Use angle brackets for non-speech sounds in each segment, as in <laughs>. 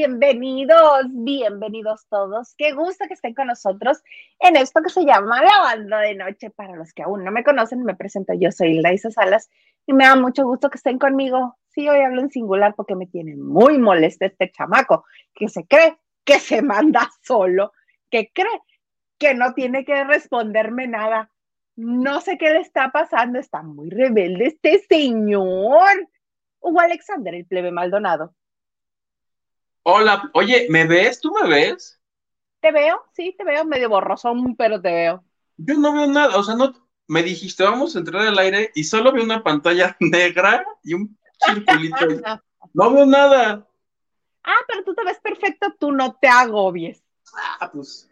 bienvenidos, bienvenidos todos. Qué gusto que estén con nosotros en esto que se llama La Banda de Noche. Para los que aún no me conocen, me presento, yo soy Hilda Salas y me da mucho gusto que estén conmigo. Sí, hoy hablo en singular porque me tiene muy molesto este chamaco que se cree que se <laughs> manda solo, que cree que no tiene que responderme nada. No sé qué le está pasando, está muy rebelde este señor. Hugo Alexander, el plebe Maldonado. Hola, oye, ¿me ves? ¿Tú me ves? Te veo, sí, te veo medio borrosón, pero te veo. Yo no veo nada, o sea, no, me dijiste, vamos a entrar al aire y solo veo una pantalla <laughs> negra y un circulito. <laughs> no veo nada. Ah, pero tú te ves perfecto, tú no te agobies. Ah, pues,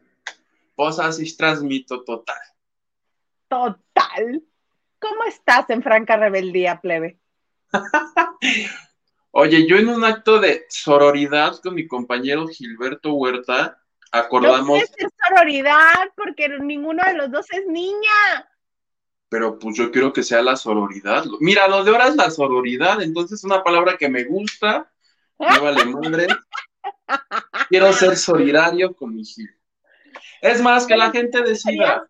pues así transmito total. Total. ¿Cómo estás en franca rebeldía, plebe? <laughs> Oye, yo en un acto de sororidad con mi compañero Gilberto Huerta, acordamos. No es sororidad porque ninguno de los dos es niña. Pero pues yo quiero que sea la sororidad. Mira, lo de ahora es la sororidad, entonces es una palabra que me gusta, me vale madre. <laughs> Quiero ser solidario con mi Gil. Es más, que la gente decida.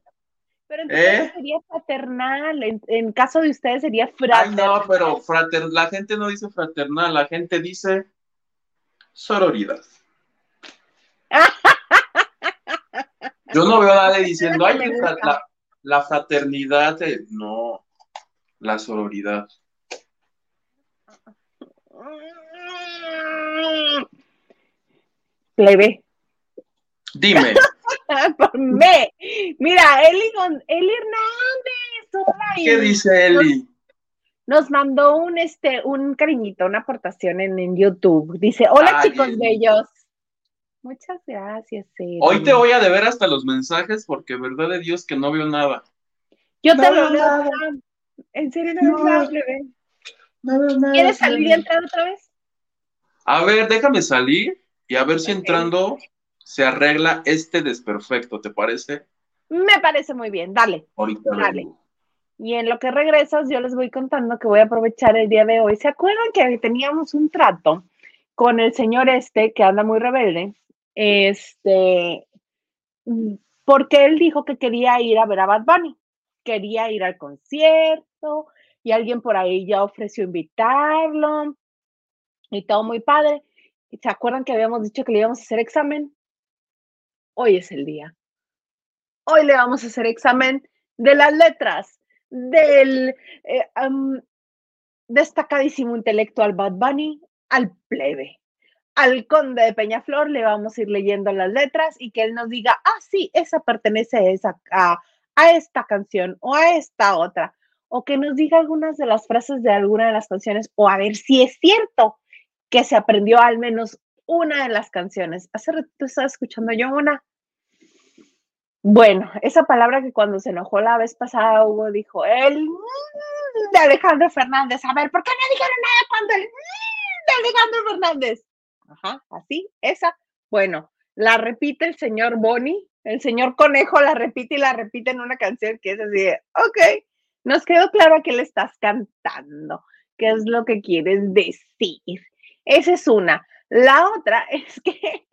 Pero entonces ¿Eh? sería fraternal, en, caso de ustedes sería fraternal. Ay, no, pero frater, la gente no dice fraternal, la gente dice sororidad. <laughs> Yo no veo a nadie diciendo, ay, la, fraternidad, no, la sororidad. Plebe. Dime. <laughs> <laughs> Por me. Mira, Eli, Eli Hernández. ¿Qué dice Eli? Nos, mandó un este un cariñito, una aportación en, YouTube. Dice, hola chicos bellos. Muchas gracias, Eli. Hoy te voy a deber hasta los mensajes porque verdad de Dios que no veo nada. Yo te lo veo. En serio no, veo nada, No veo nada. ¿Quieres salir y entrar otra vez? A ver, déjame salir y a ver si entrando se arregla este desperfecto, ¿te parece? Me parece muy bien, dale. Ahorita dale. Y en lo que regresas, yo les voy contando que voy a aprovechar el día de hoy. ¿Se acuerdan que teníamos un trato con el señor este que anda muy rebelde? Este, porque él dijo que quería ir a ver a Bad Bunny, quería ir al concierto y alguien por ahí ya ofreció invitarlo y todo muy padre. ¿Se acuerdan que habíamos dicho que le íbamos a hacer examen? Hoy es el día. Hoy le vamos a hacer examen de las letras del eh, destacadísimo intelectual Bad Bunny al plebe. Al conde de Peñaflor le vamos a ir leyendo las letras y que él nos diga, ah, sí, esa pertenece a, esa, a, a esta canción o a esta otra. O que nos diga algunas de las frases de alguna de las canciones o a ver si es cierto que se aprendió al menos una de las canciones. Hace rato estaba escuchando yo una. Bueno, esa palabra que cuando se enojó la vez pasada Hugo dijo, el de Alejandro Fernández. A ver, ¿por qué no dijeron nada cuando el de Alejandro Fernández? Ajá, así, esa. Bueno, la repite el señor Bonnie, el señor Conejo la repite y la repite en una canción que es así ok, nos quedó claro que le estás cantando, qué es lo que quieres decir. Esa es una. La otra <laughs> es que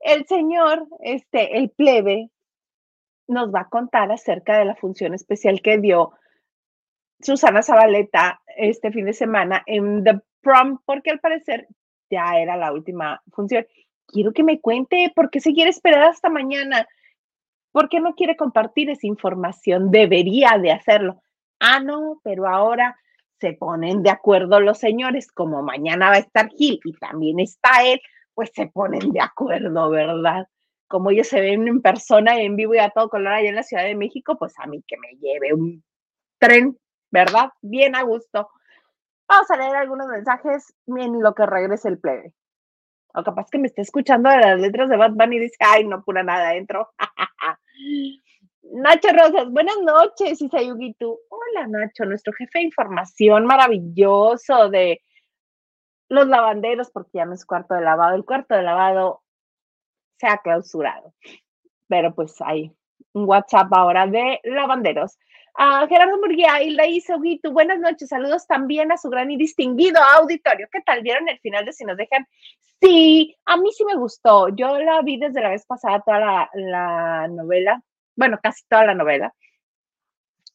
el señor, este, el plebe, nos va a contar acerca de la función especial que dio Susana Zabaleta este fin de semana en The Prom, porque al parecer ya era la última función. Quiero que me cuente por qué se quiere esperar hasta mañana. ¿Por qué no quiere compartir esa información? Debería de hacerlo. Ah, no, pero ahora se ponen de acuerdo los señores, como mañana va a estar Gil y también está él, pues se ponen de acuerdo, ¿verdad? Como ellos se ven en persona, en vivo y a todo color allá en la Ciudad de México, pues a mí que me lleve un tren, ¿verdad? Bien a gusto. Vamos a leer algunos mensajes en lo que regrese el plebe. O capaz que me esté escuchando de las letras de Batman y dice, ay, no pura nada adentro. <laughs> Nacho Rosas, buenas noches, Isayugi tú. Hola Nacho, nuestro jefe de información maravilloso de los lavanderos, porque ya no es cuarto de lavado. El cuarto de lavado se ha clausurado. Pero pues hay un WhatsApp ahora de lavanderos. a Gerardo Murguía, Hilda Isoguito, buenas noches, saludos también a su gran y distinguido auditorio. ¿Qué tal? ¿Vieron el final de Si nos dejan? Sí, a mí sí me gustó. Yo la vi desde la vez pasada toda la, la novela, bueno, casi toda la novela.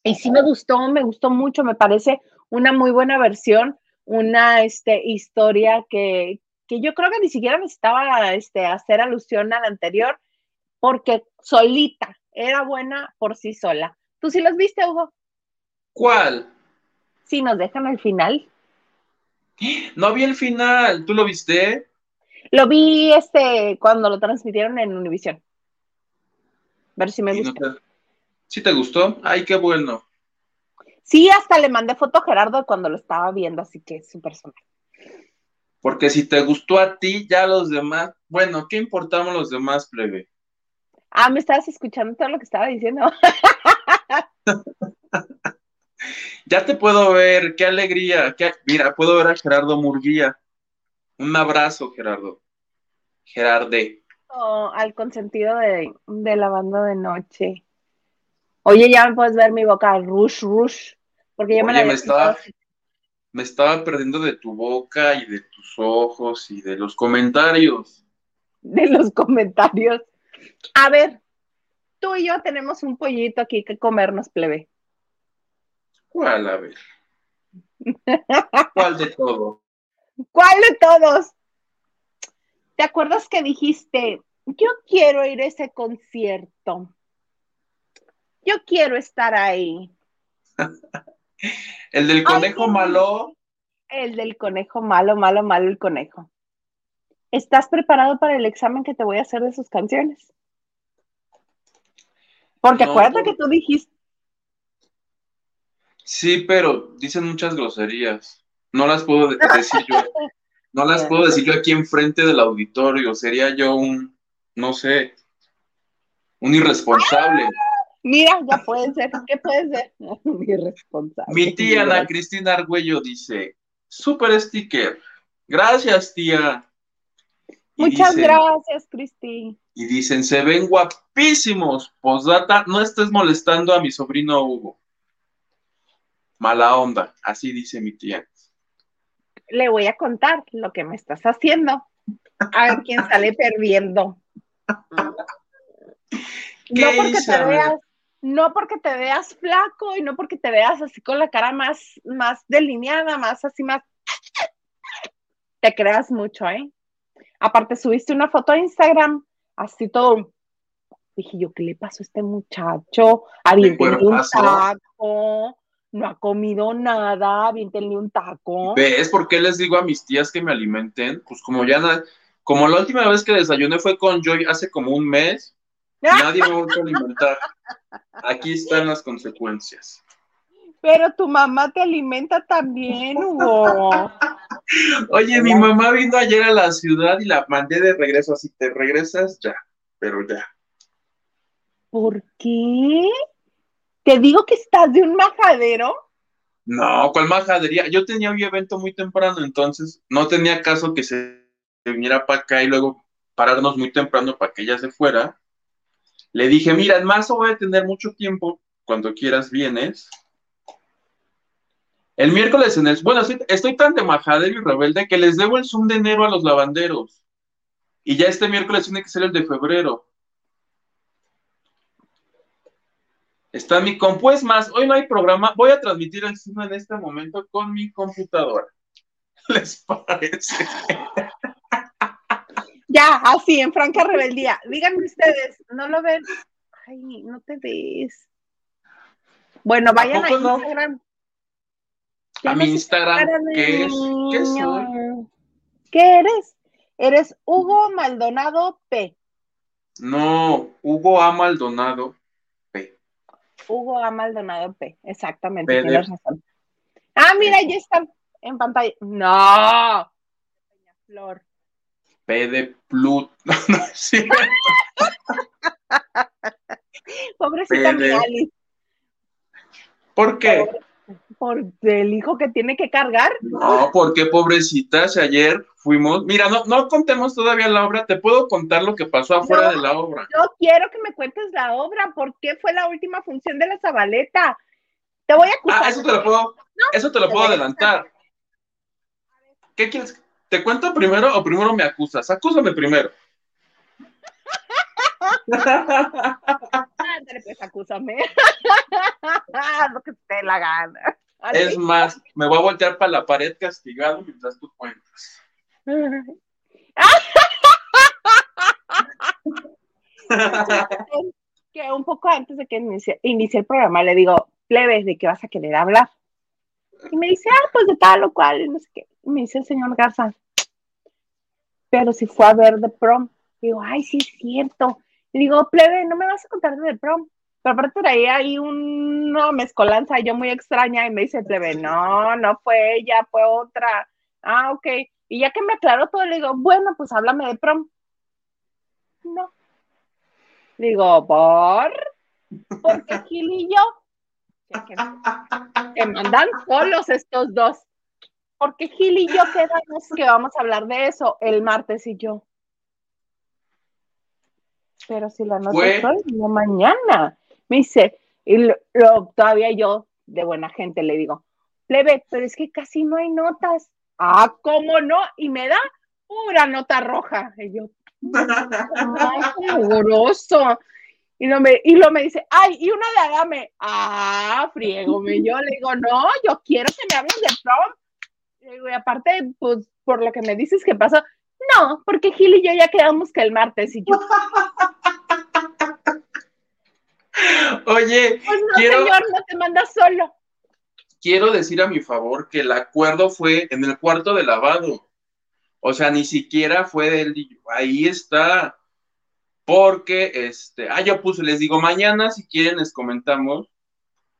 Y sí me gustó, me gustó mucho, me parece una muy buena versión, una este, historia que, que yo creo que ni siquiera necesitaba este, hacer alusión a la anterior, porque solita, era buena por sí sola. ¿Tú sí los viste, Hugo? ¿Cuál? Sí, nos dejan el final. No vi el final, ¿tú lo viste? Lo vi este cuando lo transmitieron en Univision. A ver si me gusta. ¿Sí te gustó? Ay, qué bueno. Sí, hasta le mandé foto a Gerardo cuando lo estaba viendo, así que es un personaje. Porque si te gustó a ti, ya los demás, bueno, ¿qué importamos los demás, plebe? Ah, me estabas escuchando todo lo que estaba diciendo. <laughs> ya te puedo ver, qué alegría. Mira, puedo ver a Gerardo Murguía. Un abrazo, Gerardo. Gerarde. Al consentido de, la banda de noche. Oye, ya me puedes ver mi boca, rush, rush. Porque ya me, la me estaba, me estaba perdiendo de tu boca y de tus ojos y de los comentarios. De los comentarios. A ver, tú y yo tenemos un pollito aquí que comernos, plebe. ¿Cuál? A ver. <laughs> ¿Cuál de todos? ¿Cuál de todos? ¿Te acuerdas que dijiste, yo quiero ir a ese concierto? Yo quiero estar ahí. <laughs> el del conejo malo. El del conejo malo, malo, malo el conejo. ¿Estás preparado para el examen que te voy a hacer de sus canciones? Porque acuérdate que tú dijiste. Sí, pero dicen muchas groserías. No las puedo decir yo. <laughs> No las puedo decir yo aquí enfrente del auditorio. Sería yo un, no sé, un irresponsable. Mira, ya puede ser. ¿Qué puede ser? <laughs> Un irresponsable. Mi tía Ana Cristina Argüello dice: Super sticker. Gracias, tía. Muchas gracias, Cristi. Y dicen, se ven guapísimos. Posdata, no estés molestando a mi sobrino Hugo. Mala onda, así dice mi tía. Le voy a contar lo que me estás haciendo. A ver quién sale perdiendo. no porque te veas, no porque te veas flaco y no porque te veas así con la cara más, más delineada, más así, más. Te creas mucho, ¿eh? Aparte, subiste una foto a Instagram, así todo. Dije yo, ¿qué le pasó a este muchacho? Un taco, no ha comido nada, aviéntenle un taco. ¿Ves por qué les digo a mis tías que me alimenten? Pues como ya como la última vez que desayuné fue con Joy hace como un mes, nadie me va a alimentar. Aquí están las consecuencias. Pero tu mamá te alimenta también, Hugo. Oye, mi mamá vino ayer a la ciudad y la mandé de regreso, así te regresas ya, pero ya. ¿Por qué? ¿Te digo que estás de un majadero? No, ¿cuál majadería? Yo tenía un evento muy temprano, entonces no tenía caso que se viniera para acá y luego pararnos muy temprano para que ella se fuera. Le dije, mira, en marzo voy a tener mucho tiempo, cuando quieras vienes el miércoles en el. Bueno, estoy, tan de majadero y rebelde que les debo el Zoom de enero a los lavanderos. Y ya este miércoles tiene que ser el de febrero. Está mi compu. más, hoy no hay programa. Voy a transmitir el Zoom en este momento con mi computadora. <laughs> ¿Les parece? Ya, así, en franca rebeldía. Díganme ustedes, ¿no lo ven? Ay, no te ves. Bueno, vayan a Instagram a mi Instagram, ¿qué es? ¿Qué soy? ¿Qué eres? Eres Hugo Maldonado P. No, Hugo A. Maldonado. Hugo A. Maldonado P, exactamente. Ah, mira, ya está en pantalla. No. Flor. P de Plut. <laughs> No, sí. <laughs> Pobrecita mi ¿Por qué? Por el hijo que tiene que cargar. No, porque pobrecitas, ayer fuimos, mira, no, no contemos todavía la obra, te puedo contar lo que pasó afuera de la obra. Yo quiero que me cuentes la obra, ¿por qué fue la última función de la Zabaleta? Te voy a acusar. Ah, eso te lo puedo, eso te lo puedo adelantar. ¿Qué quieres? ¿Te cuento primero o primero me acusas? Acúsame primero. <laughs> Ándale, pues acúsame. <laughs> Lo que te la gana. Es más, me voy a voltear para la pared castigado mientras tú cuentas. <laughs> que un poco antes de que inicie, el programa le digo, plebes, ¿de qué vas a querer hablar? Y me dice, ah, pues de tal o cual, y no sé qué. Y me dice el señor Garza, pero si fue a ver The Prom. digo, ay, sí es cierto. Y digo, plebe, no me vas a contar de The Prom. Pero aparte traía ahí una mezcolanza yo muy extraña y me dice, plebe, no, no fue ella, fue otra. Ah, ok. Y ya que me aclaró todo, le digo, bueno, pues háblame de prom. No. Digo, ¿por? Porque Gil y yo, que, mandan solos estos dos. Porque Gil y yo quedamos que vamos a hablar de eso el martes y yo. Pero si la noche es hoy, no mañana. Me dice, y lo, todavía yo, de buena gente, le digo, plebe, pero es que casi no hay notas. Ah, ¿cómo no? Y me da pura nota roja. Y yo, horroroso. Y, no me, y lo me dice, ay, y una de Adame. Ah, friegome. Yo le digo, no, yo quiero que me hables de prom. Y, digo, y aparte, pues, por lo que me dices que pasó, no, porque Gil y yo ya quedamos que el martes. Y yo, Oye, pues no, señor, no te mandas solo. Quiero decir a mi favor que el acuerdo fue en el cuarto de lavado. O sea, ni siquiera fue del ahí está. Porque este, ah, yo puse, les digo, mañana si quieren les comentamos.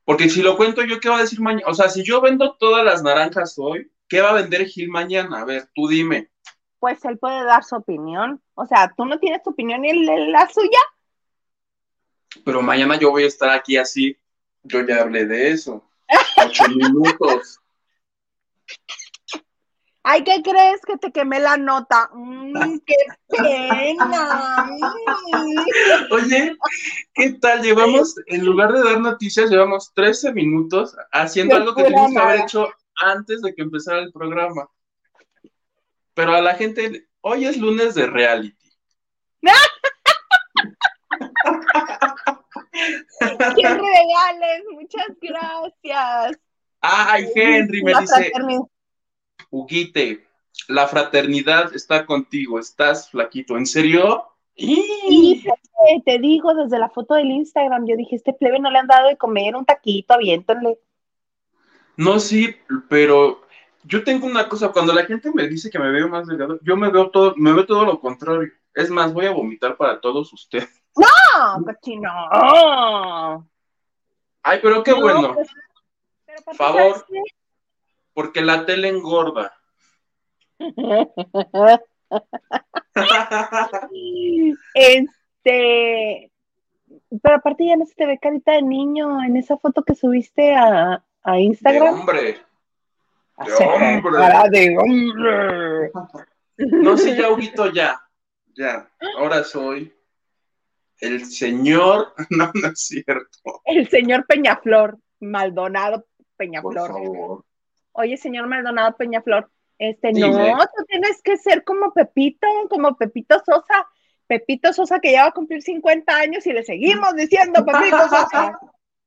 Porque si lo cuento yo, ¿qué va a decir mañana? O sea, si yo vendo todas las naranjas hoy, ¿qué va a vender Gil mañana? A ver, tú dime. Pues él puede dar su opinión. O sea, tú no tienes tu opinión y él la suya pero mañana yo voy a estar aquí así. Yo ya hablé de eso. Ocho <laughs> minutos. Ay, ¿qué crees que te quemé la nota? Mm, ¡Qué pena! Oye, ¿qué tal? Llevamos, en lugar de dar noticias, llevamos 13 minutos haciendo algo que teníamos que haber hecho antes de que empezara el programa. Pero a la gente, hoy es lunes de reality. <laughs> ¡Qué regales! Muchas gracias. Ay, Henry, me dice, Huguite, la fraternidad está contigo, estás flaquito, ¿en serio? Sí, te digo, desde la foto del Instagram, yo dije, este plebe no le han dado de comer un taquito, aviéntonle. No, sí, pero yo tengo una cosa, cuando la gente me dice que me veo más delgado, yo me veo todo, me veo todo lo contrario. Es más, voy a vomitar para todos ustedes. ¡No, cochino! Ay, pero qué bueno. Pues, Por Favor, porque la tele engorda. este, pero aparte ya no se te ve carita de niño en esa foto que subiste a, a Instagram. De hombre. De hombre. de hombre. No, sí, ya, Huguito, ya. Ya. Ahora soy el señor, <laughs> no, no es cierto. El señor Peñaflor, Maldonado Peñaflor. Oye, señor Maldonado Peñaflor, este, no, tú tienes que ser como Pepito, como Pepito Sosa. Pepito Sosa que ya va a cumplir 50 años y le seguimos diciendo Pepito Sosa.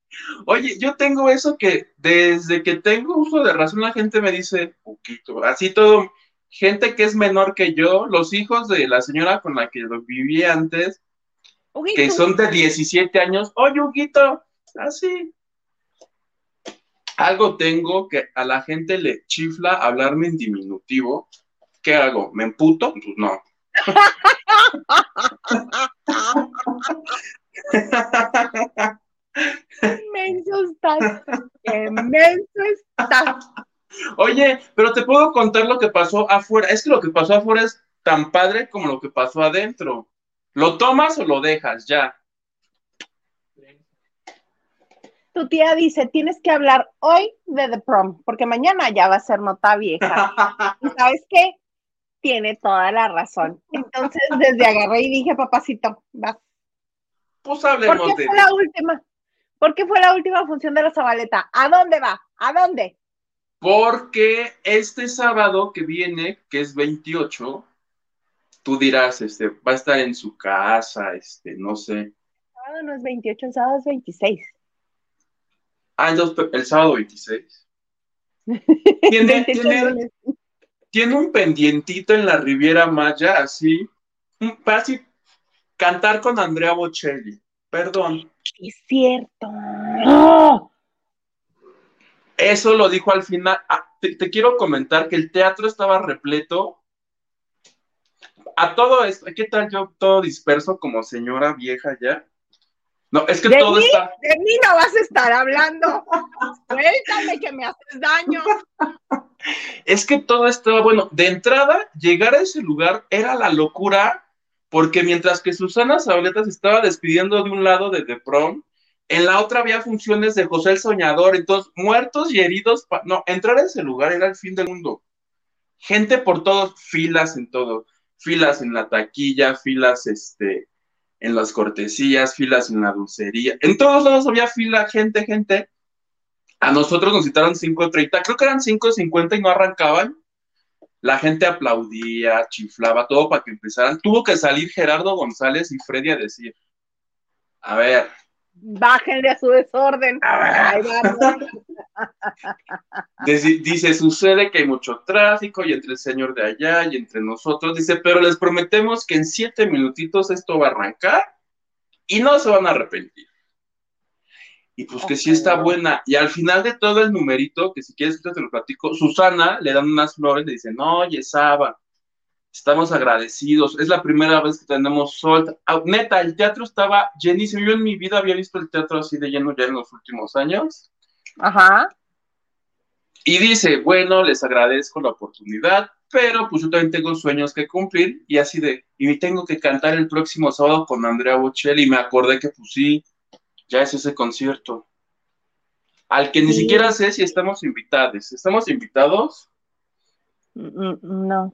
<laughs> Oye, yo tengo eso que desde que tengo uso de razón la gente me dice, poquito, así todo, gente que es menor que yo, los hijos de la señora con la que viví antes, que son de 17 años. Oye, Huguito, así. Algo tengo que a la gente le chifla hablarme en diminutivo. ¿Qué hago? ¿Me emputo? Pues no. Inmenso estás. Inmenso estás. Oye, pero te puedo contar lo que pasó afuera. Es que lo que pasó afuera es tan padre como lo que pasó adentro. ¿Lo tomas o lo dejas ya? Tu tía dice, tienes que hablar hoy de The Prom, porque mañana ya va a ser nota vieja. <laughs> ¿Y sabes qué? Tiene toda la razón. Entonces, desde agarré y dije, papacito, vas. Pues hablemos ¿Por qué fue la última? ¿Por qué fue la última función de la Zabaleta? ¿A dónde va? ¿A dónde? Porque este sábado que viene, que es 28, tú dirás, este, va a estar en su casa, este, no sé. El sábado no es 28, el sábado es 26. Ah, entonces el sábado 26. <laughs> Tiene, tiene, tiene un pendientito en la Riviera Maya, así, casi cantar con Andrea Bocelli. Perdón. Es cierto. Eso lo dijo al final. Ah, te, quiero comentar que el teatro estaba repleto. A todo esto, ¿qué tal yo todo disperso como señora vieja ya? No, es que todo está. De mí no vas a estar hablando. Cuéntame que me haces daño. Es que todo estaba bueno. De entrada, llegar a ese lugar era la locura, porque mientras que Susana Zabaleta se estaba despidiendo de un lado de The Prom, en la otra había funciones de José el Soñador, entonces muertos y heridos, no, entrar a ese lugar era el fin del mundo. Gente por todos, filas en todo, filas en la taquilla, filas este, en las cortesías, filas en la dulcería, en todos lados había fila, gente, gente. A nosotros nos citaron 5.30, creo que eran 5.50 y no arrancaban. La gente aplaudía, chiflaba, todo para que empezaran. Tuvo que salir Gerardo González y Freddy a decir, a ver, bájenle a su desorden. dice, sucede que hay mucho tráfico y entre el señor de allá y entre nosotros, dice, pero les prometemos que en siete minutitos esto va a arrancar y no se van a arrepentir. Y pues que sí está buena. Y al final de todo el numerito, que si quieres te lo platico, Susana le dan unas flores, le dicen, oye, Saba, Estamos agradecidos. Es la primera vez que tenemos sol. Ah, neta, el teatro estaba llenísimo. Yo en mi vida había visto el teatro así de lleno ya en los últimos años. Ajá. Y dice, bueno, les agradezco la oportunidad, pero pues yo también tengo sueños que cumplir y así de, y tengo que cantar el próximo sábado con Andrea Bocelli y me acordé que pues sí, ya es ese concierto. Al que ni siquiera sé si estamos invitados. ¿Estamos invitados? Mm, mm, no.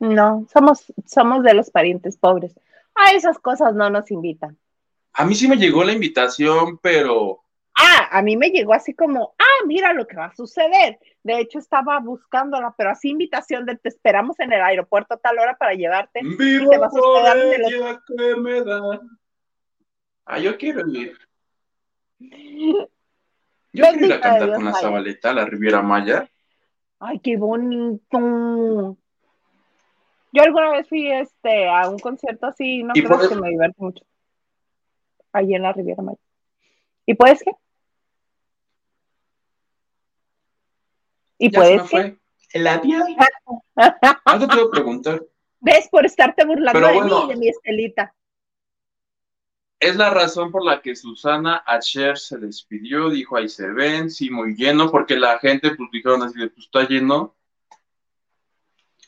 No, somos, somos de los parientes pobres. A esas cosas no nos invitan. A mí sí me llegó la invitación, pero. Ah, a mí me llegó así como, ah, mira lo que va a suceder. De hecho, estaba buscándola, pero así invitación de te esperamos en el aeropuerto a tal hora para llevarte. Vivo y te vas a los... que me da. Ah, yo quiero ir. Yo quiero ir a cantar con la Zabaleta, la Riviera Maya. Ay, qué bonito. Yo alguna vez fui este, a un concierto así, no creo que me divierte mucho. Allí en la Riviera Maya. ¿Y puedes qué? ¿Y puedes qué? ¿El adiós? <laughs> Algo te voy a preguntar. ¿Ves? Por estarte burlando de mí y de mi estelita. Es la razón por la que Susana Acher se despidió, dijo ahí se ven, sí, muy lleno, porque la gente pues dijeron así de pues está lleno,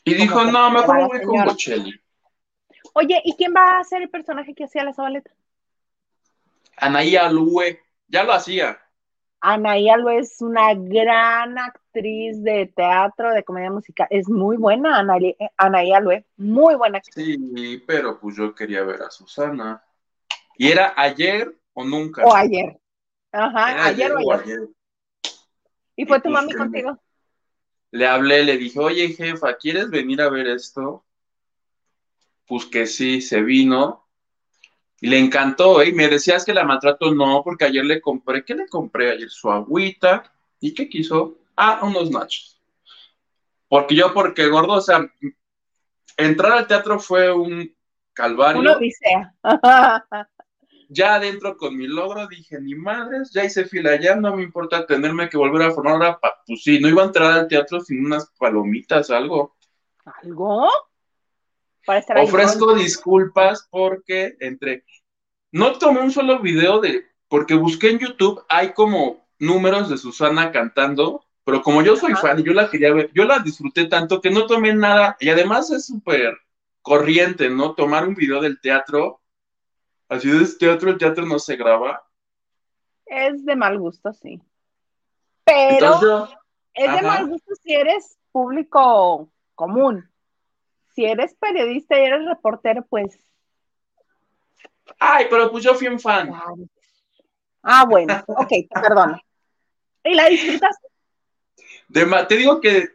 y dijo, no, mejor me voy con Bocelli. Oye, ¿y quién va a ser el personaje que hacía la Zabaleta? Anaí Alue, ya lo hacía. Anaí Alue es una gran actriz de teatro, de comedia musical. Es muy buena, Anaí, Anaí Alue, muy buena. Sí, pero pues yo quería ver a Susana. ¿Y era ayer o nunca? O ayer. Ajá, ayer, o ayer. ¿Y fue tu pues mami contigo? Le hablé, le dije, oye jefa, ¿quieres venir a ver esto? Pues que sí, se vino. Y le encantó, ¿eh? Y me decías que la maltrato, no, porque ayer le compré, ¿qué le compré ayer? Su agüita. ¿Y qué quiso? Ah, unos nachos. Porque yo, porque gordo, o sea, entrar al teatro fue un calvario. Una odisea. <laughs> ya adentro con mi logro dije, ni madres, ya hice fila, ya no me importa tenerme que volver a formar ahora, pues sí, no iba a entrar al teatro sin unas palomitas, algo. ¿Algo? Para estar Ofrezco disculpas porque entre, no tomé un solo video de, porque busqué en YouTube, hay como números de Susana cantando, pero como yo soy fan y yo la quería ver, yo la disfruté tanto que no tomé nada, y además es súper corriente, ¿no? Tomar un video del teatro Así es teatro, el teatro no se graba. Es de mal gusto, sí. Pero es de mal gusto si eres público común. Si eres periodista y eres reportero, pues. Ay, pero pues yo fui un fan. Ah, bueno, <laughs> ok, perdón. ¿Y la disfrutaste? te digo que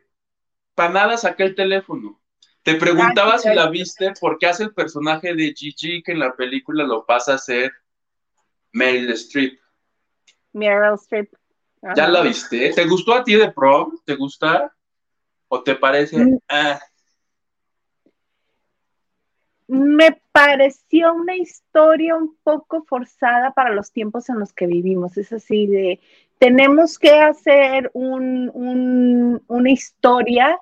para nada saqué el teléfono. Te preguntaba si la viste porque hace el personaje de Gigi que en la película lo pasa a ser Meryl Streep. Meryl Streep. ¿Ya la viste? ¿Te gustó a ti de prom? ¿Te gusta? ¿O te parece? Mm. Ah? Me pareció una historia un poco forzada para los tiempos en los que vivimos. Es así de, tenemos que hacer un, una historia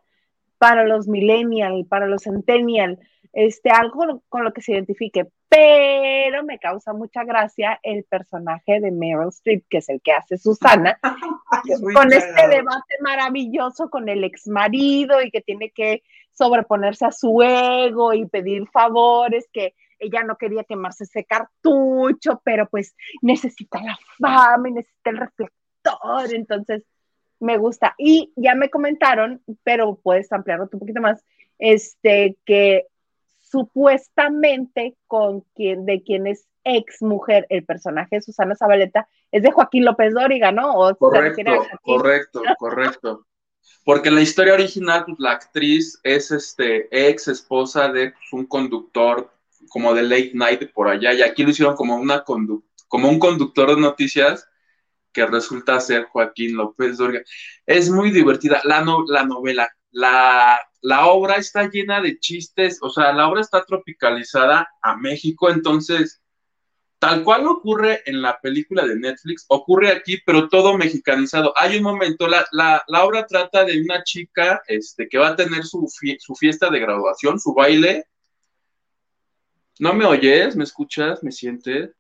para los millennial, para los centennial, este, algo con lo que se identifique, pero me causa mucha gracia el personaje de Meryl Streep, que es el que hace Susana, <laughs> con este debate maravilloso con el ex marido y que tiene que sobreponerse a su ego y pedir favores, que ella no quería quemarse ese cartucho, pero pues necesita la fama y necesita el reflector, entonces me gusta. Y ya me comentaron, pero puedes ampliarlo un poquito más, este, que supuestamente con quien, de quien es ex mujer, el personaje de Susana Zabaleta, es de Joaquín López Dóriga, ¿no? correcto, correcto, correcto. Porque en la historia original, pues, la actriz es este ex esposa de pues, un conductor como de late night por allá, y aquí lo hicieron como una como un conductor de noticias que resulta ser Joaquín López Dóriga. Es muy divertida la, la novela, la, la obra está llena de chistes, o sea, la obra está tropicalizada a México, entonces, tal cual ocurre en la película de Netflix, ocurre aquí, pero todo mexicanizado. Hay un momento, la, obra trata de una chica este, que va a tener su, su fiesta de graduación, su baile. ¿No me oyes? ¿Me escuchas? ¿Me sientes?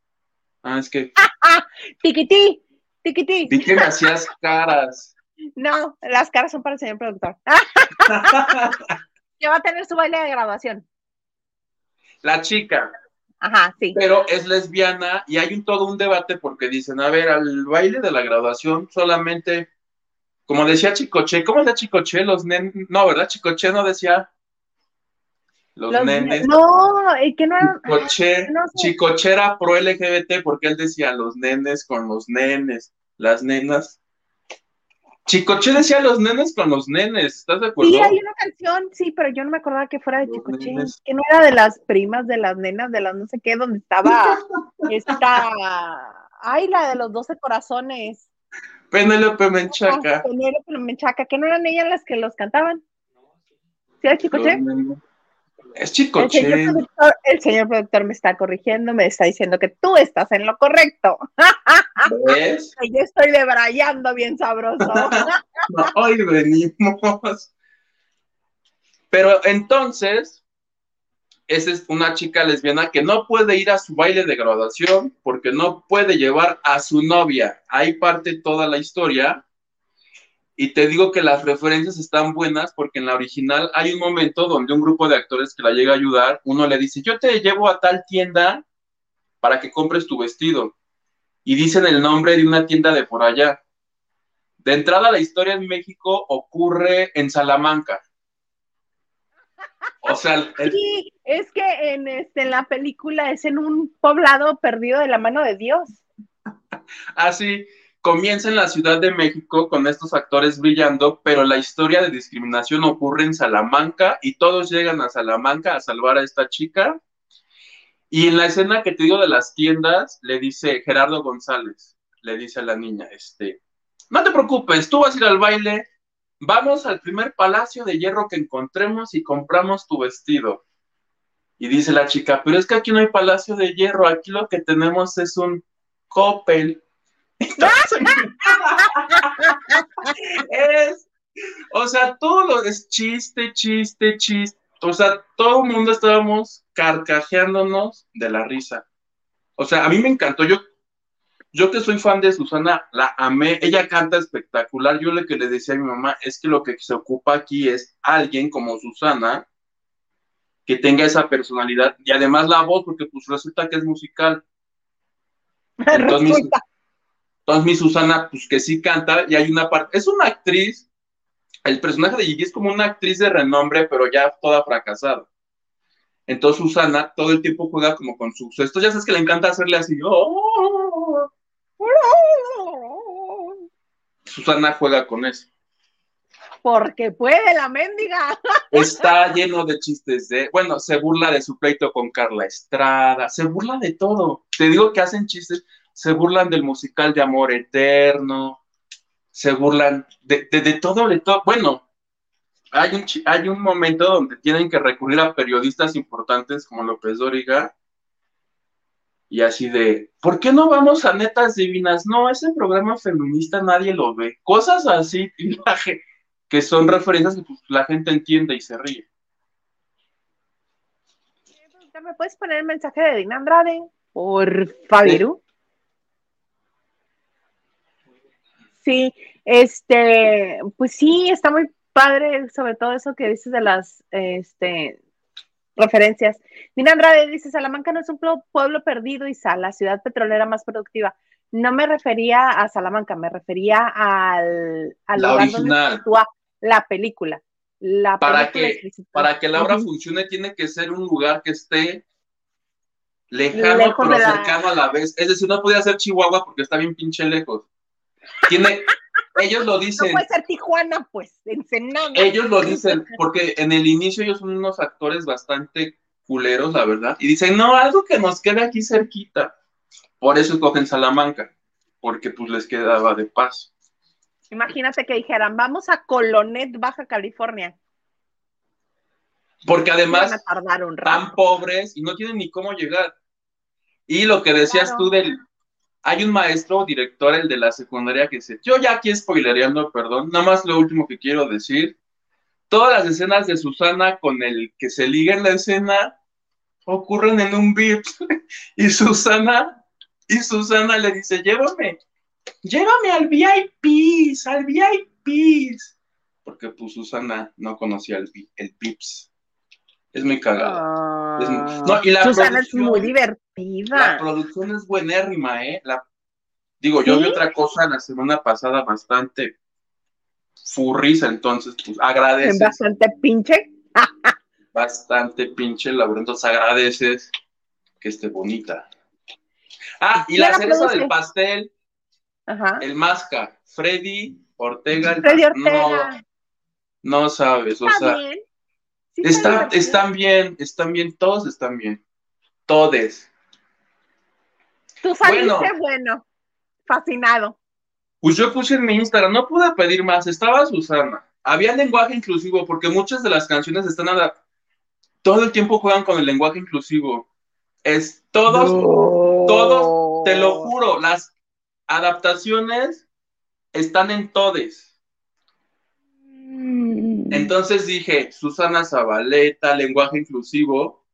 Ah, es que... <laughs> Tiquití, tiquití. Vi que me hacías caras. <laughs> No, las caras son para el señor productor. <laughs> que va a tener su baile de graduación. La chica. Ajá, sí. Pero es lesbiana y hay un todo un debate porque dicen, a ver, al baile de la graduación solamente, como decía Chicoche, ¿cómo decía Chicoche? Los nenes, no, ¿verdad? Chicoche no decía los, nenes. No, es que no Chicoche, Chicoche era pro LGBT porque él decía los nenes con los nenes, las nenas Chicoche decía los nenes con los nenes, ¿estás de acuerdo? Sí, hay una canción, sí, pero yo no me acordaba que fuera de Chicoche, que no era de las primas, de las nenas, de las no sé qué, donde estaba <laughs> esta, ay, la de los doce corazones. Penélope Menchaca. Ah, Penélope Menchaca, que no eran ellas las que los cantaban. ¿Sí era Chicoche? Es Chicoche. El señor, productor, me está corrigiendo, me está diciendo que tú estás en lo correcto. ¿Ves? <laughs> yo estoy debrayando bien sabroso. <laughs> hoy venimos. Pero entonces, esa es una chica lesbiana que no puede ir a su baile de graduación porque no puede llevar a su novia. Ahí parte toda la historia y te digo que las referencias están buenas porque en la original hay un momento donde un grupo de actores que la llega a ayudar, uno le dice, yo te llevo a tal tienda para que compres tu vestido. Y dicen el nombre de una tienda de por allá. De entrada, la historia en México ocurre en Salamanca. O sea, <laughs> sí, es que en, este, en la película es en un poblado perdido de la mano de Dios. Así, <laughs> ah, Comienza en la Ciudad de México con estos actores brillando, pero la historia de discriminación ocurre en Salamanca y todos llegan a Salamanca a salvar a esta chica. Y en la escena que te digo de las tiendas, le dice Gerardo González, le dice a la niña, este, no te preocupes, tú vas a ir al baile, vamos al primer palacio de hierro que encontremos y compramos tu vestido. Y dice la chica, pero es que aquí no hay palacio de hierro, aquí lo que tenemos es un copel es, o sea, todo lo es chiste, chiste, chiste. O sea, todo el mundo estábamos carcajeándonos de la risa. O sea, a mí me encantó. Yo, yo que soy fan de Susana, la amé. Ella canta espectacular. Yo lo que le decía a mi mamá es que lo que se ocupa aquí es alguien como Susana que tenga esa personalidad y además la voz, porque pues resulta que es musical. <laughs> Entonces, entonces mi Susana, pues que sí canta y hay una parte, es una actriz, el personaje de Gigi es como una actriz de renombre, pero ya toda fracasada. Entonces Susana todo el tiempo juega como con sus, esto ya sabes que le encanta hacerle así, oh, Susana juega con eso. Porque puede la mendiga. Está lleno de chistes de, bueno, se burla de su pleito con Carla Estrada, se burla de todo. Te digo que hacen chistes, se burlan del musical de Amor Eterno, se burlan de, de, todo, de todo. Bueno, hay un, hay un momento donde tienen que recurrir a periodistas importantes como López Dóriga y así de, ¿por qué no vamos a netas divinas? No, ese programa feminista nadie lo ve. Cosas así <laughs> que son referencias que pues, la gente entiende y se ríe. ¿Me puedes poner el mensaje de Dina Andrade? Por favor. Sí, este, pues sí, está muy padre, sobre todo eso que dices de las este, referencias. Dina Andrade dice, Salamanca no es un pueblo perdido y la ciudad petrolera más productiva. No me refería a Salamanca, me refería al, al la lugar donde la película. La para, que, para que la obra funcione tiene que ser un lugar que esté lejano pero cercano a la vez. Es decir, no podía ser Chihuahua porque está bien pinche lejos. Tiene, ellos lo dicen. <laughs> No puede ser Tijuana, pues, Ensenada. Ellos lo dicen, porque en el inicio ellos son unos actores bastante culeros, la verdad, y dicen, no, algo que nos quede aquí cerquita. Por eso escogen Salamanca, porque pues les quedaba de paso. Imagínate que dijeran, vamos a Colonet, Baja California. Porque además están pobres y no tienen ni cómo llegar. Y lo que decías tú del, hay un maestro, director, el de la secundaria, que dice, yo ya aquí spoilereando, perdón, nada más lo último que quiero decir, todas las escenas de Susana con el que se liga en la escena ocurren en un VIPS <laughs> y Susana, y Susana le dice, llévame, llévame al VIP, al VIP, porque pues Susana no conocía el, el VIPS. Es muy cagado. no, y la Susana es muy divertida. La producción es buenérrima, ¿eh? La, digo, yo vi otra cosa la semana pasada bastante furrisa, entonces, pues agradeces. Bastante pinche. <laughs> bastante pinche, Laura, entonces agradeces que esté bonita. Ah, y la cereza del pastel, Ajá. el masca, Freddy Ortega. Freddy Ortega. No, no sabes, o sea. Están bien, están bien, todos están bien. Todes. Tú saliste bueno, fascinado. Pues yo puse en mi Instagram, no pude pedir más, estaba Susana. Había lenguaje inclusivo, porque muchas de las canciones están todo el tiempo juegan con el lenguaje inclusivo. Es todos, todos, te lo juro, las adaptaciones están en todes. Entonces dije, Susana Zabaleta, lenguaje inclusivo,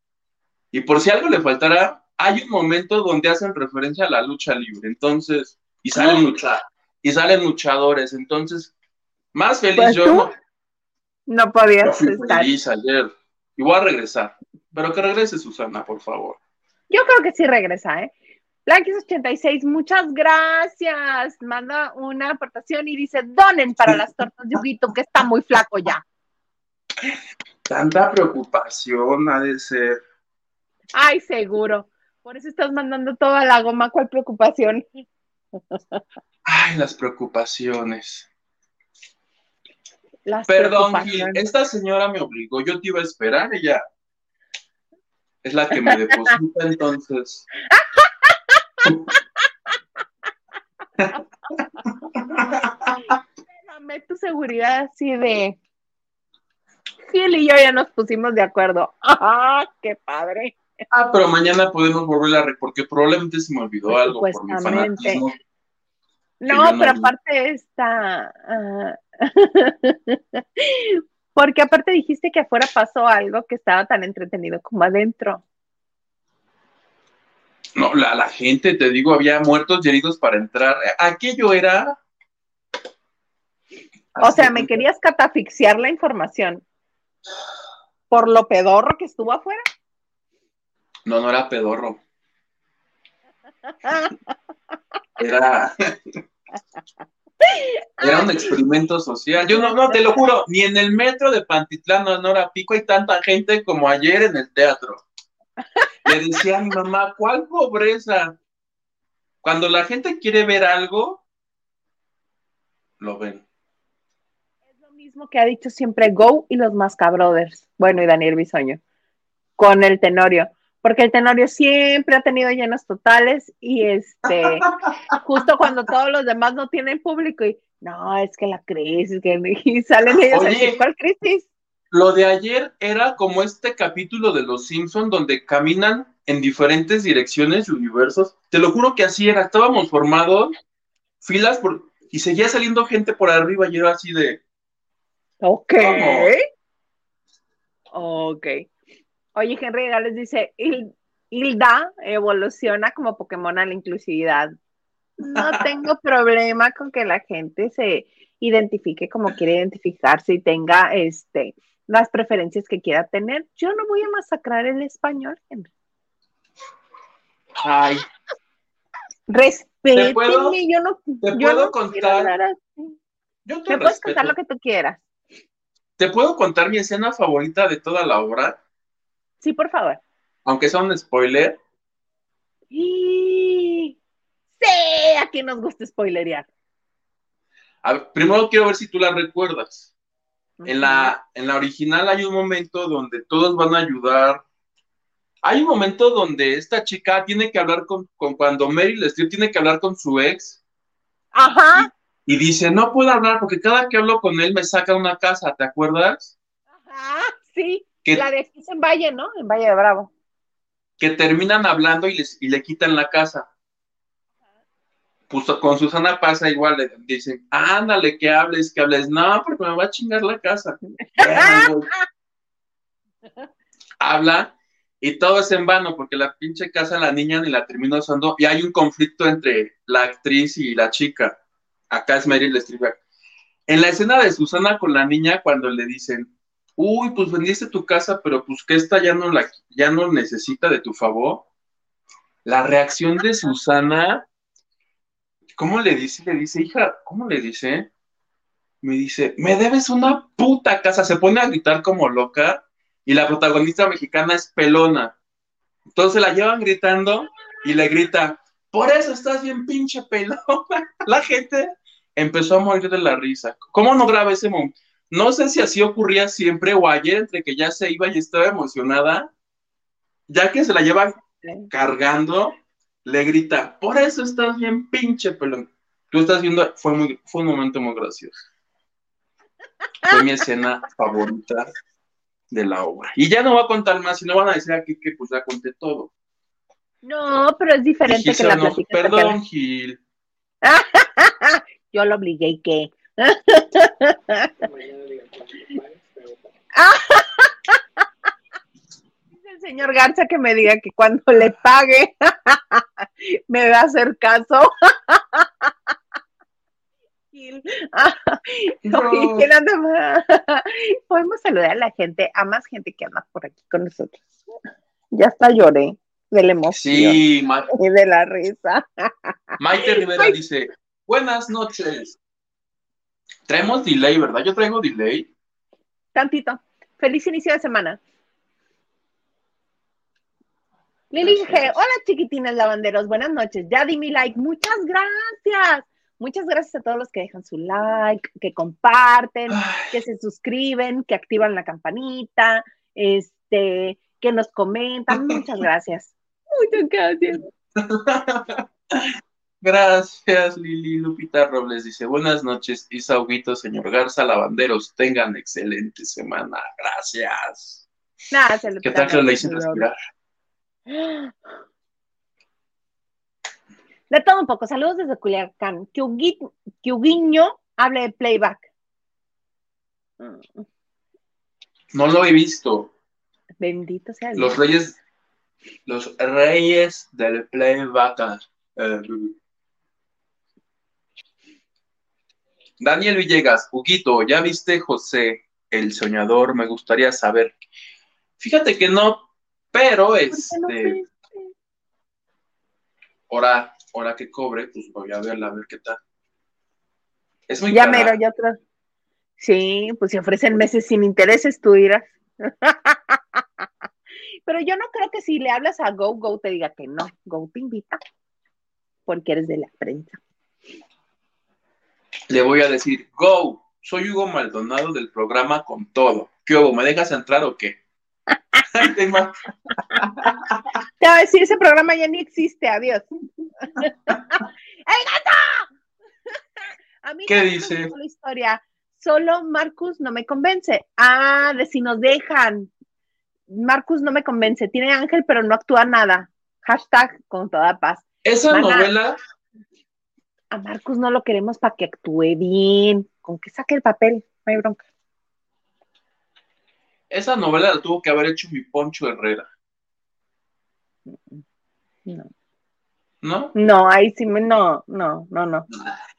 y por si algo le faltara, hay un momento donde hacen referencia a la lucha libre, entonces, y salen, ah. y salen luchadores, entonces, más feliz pues yo no. No podías estar. feliz ayer, y voy a regresar, pero que regrese Susana, por favor. Yo creo que sí regresa, ¿eh? Blanquis86, muchas gracias. Manda una aportación y dice, donen para las tortas de Huguito, que está muy flaco ya. Tanta preocupación ha de ser. Ay, seguro. Por eso estás mandando toda la goma. ¿Cuál preocupación? Ay, las preocupaciones. Perdón, Gil, esta señora me obligó. Yo te iba a esperar, ella es la que me deposita entonces. Dame tu seguridad así de. Gil y yo ya nos pusimos de acuerdo. ¡Ah, qué padre! Ah, pero mañana podemos volver a re, porque probablemente se me olvidó algo por mi fanatismo. No, pero aparte está. Ah, <laughs> porque aparte dijiste que afuera pasó algo que estaba tan entretenido como adentro. No, la, la gente, te digo, había muertos y heridos para entrar. Aquello era. O sea, me querías catafixiar la información por lo pedorro que estuvo afuera. No, no era pedorro. Era. Era un experimento social. Yo no, no, te lo juro, ni en el metro de Pantitlán, no, era Pico, hay tanta gente como ayer en el teatro. Le decía a mi mamá, ¿cuál pobreza? Cuando la gente quiere ver algo, lo ven. Es lo mismo que ha dicho siempre Go y los Mascabrothers. Bueno, y Daniel Bisoño. Con el Tenorio porque el Tenorio siempre ha tenido llenos totales y este, <laughs> justo cuando todos los demás no tienen público y no, es que la crisis, que y salen ellos Oye, ¿cuál crisis? Lo de ayer era como este capítulo de Los Simpson donde caminan en diferentes direcciones y universos. Te lo juro que así era, estábamos formados filas por, y seguía saliendo gente por arriba y era así de... Ok. Ok. Oye, Henry les dice, Hilda evoluciona como Pokémon a la inclusividad. No <laughs> tengo problema con que la gente se identifique como quiere identificarse y tenga este las preferencias que quiera tener. Yo no voy a masacrar el español, Henry. Ay. Respétenme, yo no, te puedo contar. Yo te, puedes contar lo que tú quieras. ¿Te puedo contar mi escena favorita de toda la obra? Sí, por favor. Aunque sea un spoiler. Sí, a quién nos gusta spoilerear. primero quiero ver si tú la recuerdas. En, la, en la original hay un momento donde todos van a ayudar. Hay un momento donde esta chica tiene que hablar con, cuando Meryl Streep tiene que hablar con su ex. Ajá. Y, y, dice, no puedo hablar porque cada que hablo con él me saca una casa, ¿te acuerdas? Ajá, sí la de aquí en Valle, ¿no? En Valle de Bravo. Que terminan hablando y, les, y le quitan la casa. Pues con Susana pasa igual, le dicen, ándale, que hables, que hables. No, porque me va a chingar la casa. <laughs> Habla y todo es en vano, porque la pinche casa la niña ni la termina usando y hay un conflicto entre la actriz y la chica. Acá es Meryl Streep. En la escena de Susana con la niña, cuando le dicen, uy, pues vendiste tu casa, pero pues que esta ya no la, ya no necesita de tu favor. La reacción de Susana, ¿cómo le dice? Le dice, hija, ¿cómo le dice? Me dice, me debes una puta casa. Se pone a gritar como loca y la protagonista mexicana es pelona. Entonces la llevan gritando y le grita, por eso estás bien pinche pelona. <laughs> La gente empezó a morir de la risa. ¿Cómo no graba ese momento? No sé si así ocurría siempre o ayer, entre que ya se iba y estaba emocionada, ya que se la lleva cargando, le grita, por eso estás bien pinche pelón. Tú estás viendo, fue, muy, fue un momento muy gracioso. Fue mi escena favorita de la obra. Y ya no voy a contar más, si no van a decir aquí que pues ya conté todo. No, pero es diferente que la no, Perdón, Gil. <laughs> Yo lo obligué y que. <laughs> <laughs> Señor Garza que me diga que cuando le pague <laughs> me va a hacer caso. <laughs> <laughs> Podemos saludar a la gente, a más gente que anda por aquí con nosotros. Ya hasta lloré de la emoción y de la risa. Maite Rivera dice, buenas noches. Traemos delay, ¿verdad? Yo traigo delay. Tantito. Feliz inicio de semana. Lili dije, hola chiquitines lavanderos, buenas noches. Ya di mi like, muchas gracias. Muchas gracias a todos los que dejan su like, que comparten, que se suscriben, que activan la campanita, este, que nos comentan. <laughs> Muchas gracias. Muchas gracias. <laughs> Gracias, Lili Lupita Robles. Dice, buenas noches, Isauguito, señor Garza, lavanderos, tengan excelente semana. Gracias. Gracias, ¿Qué tal que le hice respirar? De todo un poco. Saludos desde Culiacán. Que Uguiño hable de playback. No lo he visto. Bendito sea Dios. Los reyes, los reyes del playback. Eh, Daniel Villegas, Huguito, ¿ya viste José el soñador? Me gustaría saber. Fíjate que no, pero este. Ahora, ahora que cobre, pues voy a verla, a ver qué tal. Es muy Ya mero, ya otra. Sí, pues si ofrecen meses sin intereses, tú irás. <laughs> pero yo no creo que si le hablas a Go, Go te diga que no. Go te invita. porque eres de la prensa. Le voy a decir, go, soy Hugo Maldonado del programa Con Todo. ¿Qué hubo? ¿Me dejas entrar o qué? Te voy a decir, ese programa ya ni existe, adiós. ¡El gato! A mí ¿Qué dice? Historia. Solo Marcus no me convence. Ah, de si nos dejan. Marcus no me convence. Tiene ángel, pero no actúa nada. Hashtag con toda paz. Esa novela. A Marcus no lo queremos para que actúe bien. Con que saque el papel. No hay bronca. Esa novela la tuvo que haber hecho mi Poncho Herrera. No. ¿No? No, ahí sí me, no, no, no, no.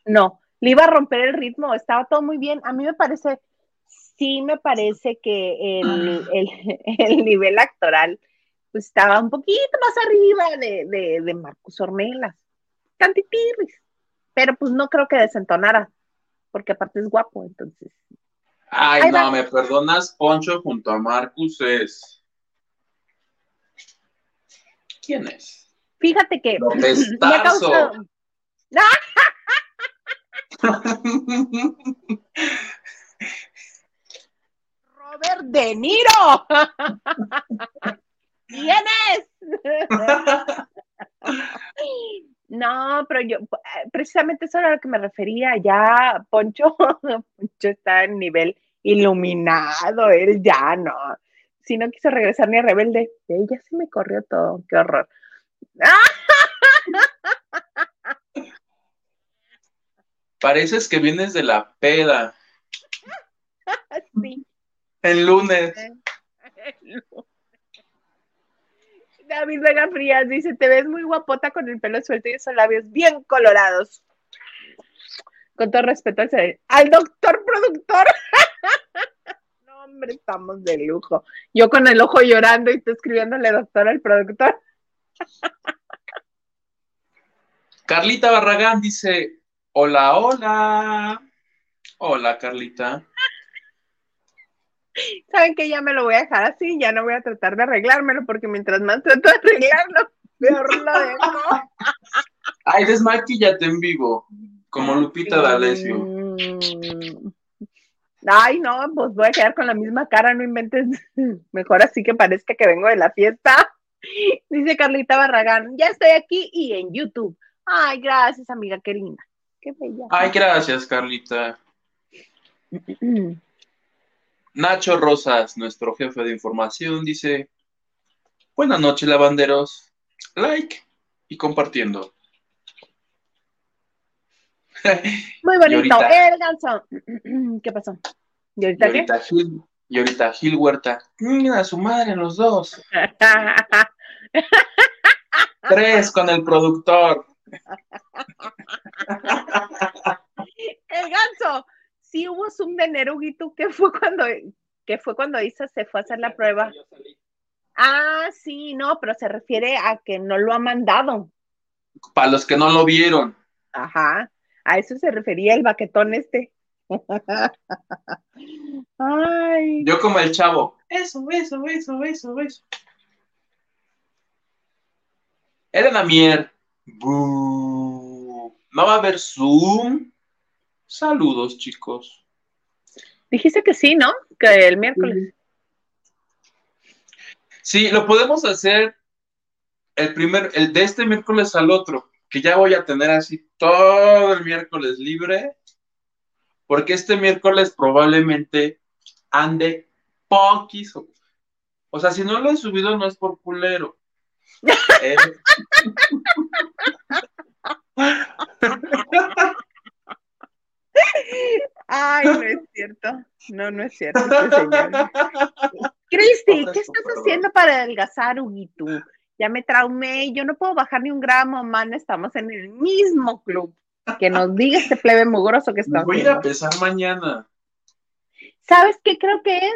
No, le iba a romper el ritmo, estaba todo muy bien. A mí me parece, sí me parece que el, <laughs> el, nivel actoral pues, estaba un poquito más arriba de, de, de Marcus Ormelas. Tantitirris. Pero pues no creo que desentonara, porque aparte es guapo, entonces Ay, no, me perdonas, Poncho junto a Marcus es. ¿Quién es? Fíjate que. Ha <laughs> causado... <laughs> Robert De Niro. <laughs> ¿Quién es? No, pero yo, eh, precisamente eso era a lo que me refería. Ya Poncho, Poncho está en nivel iluminado, él ya no. Si no quiso regresar ni a Rebelde, ya se me corrió todo, qué horror. <laughs> Pareces que vienes de la peda. Sí. <laughs> El lunes. David Vega Frías dice, te ves muy guapota con el pelo suelto y esos labios bien colorados. Con todo respeto al, al doctor productor. <laughs> no, hombre, estamos de lujo. Yo con el ojo llorando y tú escribiéndole doctor al productor. <laughs> Carlita Barragán dice, hola, hola. Hola, Carlita. <laughs> Saben que ya me lo voy a dejar así, ya no voy a tratar de arreglármelo, porque mientras más trato de arreglarlo, peor lo dejo. Ay, desmaquillate en vivo, como Lupita D'Alessio. Mm. Ay, no, pues voy a quedar con la misma cara, no inventes. <laughs> Mejor así que parezca que vengo de la fiesta. <laughs> Dice Carlita Barragán, ya estoy aquí y en YouTube. Ay, gracias, amiga, qué linda. Qué bella. Ay, gracias, Carlita. <clears throat> Nacho Rosas, nuestro jefe de información, dice: Buenas noches, lavanderos. Like y compartiendo. <laughs> Muy bonito. El ganso. <clears throat> ¿Qué pasó? ¿Y ahorita, Gil, y ahorita Gil Huerta. Mira su madre, los dos. <laughs> Tres con el productor. el ganso sí hubo Zoom de Neruguito, que fue cuando, que fue cuando Isa se fue a hacer la prueba. Ah, sí, no, pero se refiere a que no lo ha mandado. Para los que no lo vieron. Ajá, a eso se refería el baquetón este. <laughs> Ay. Yo como el chavo. Eso, eso, eso, eso, eso. Elena Mier. No va a haber Zoom. Saludos, chicos. Dijiste que sí, ¿no? Que el miércoles. Sí, lo podemos hacer el primer, el de este miércoles al otro, que ya voy a tener así todo el miércoles libre, porque este miércoles probablemente ande poquis. O sea, si no lo he subido no es por culero. <laughs> Eh. Ay, no es cierto. No, no es cierto, <laughs> Cristi, ¿qué estás haciendo para adelgazar, Huguito? Ya me traumé, yo no puedo bajar ni un gramo, man, estamos en el mismo club. Que nos diga este plebe mugroso que está. Voy a ir a pesar mañana. ¿Sabes qué creo que es?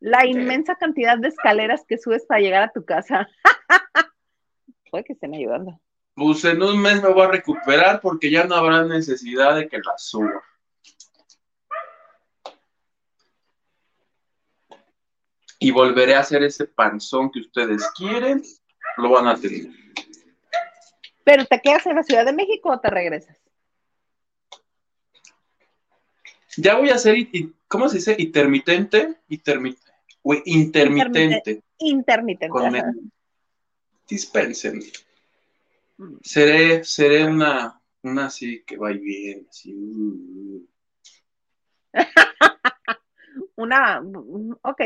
La inmensa cantidad de escaleras que subes para llegar a tu casa. <laughs> Puede que estén ayudando. Pues en un mes me voy a recuperar porque ya no habrá necesidad de que la suba. Y volveré a hacer ese panzón que ustedes quieren, lo van a tener. ¿Pero te quedas en la Ciudad de México o te regresas? Ya voy a ser, ¿cómo se dice? Intermitente. Intermitente. intermitente. Intermitente. Con dispensen. Mm. Seré, seré una, una así que va bien, así. Uh. <laughs> una, ok.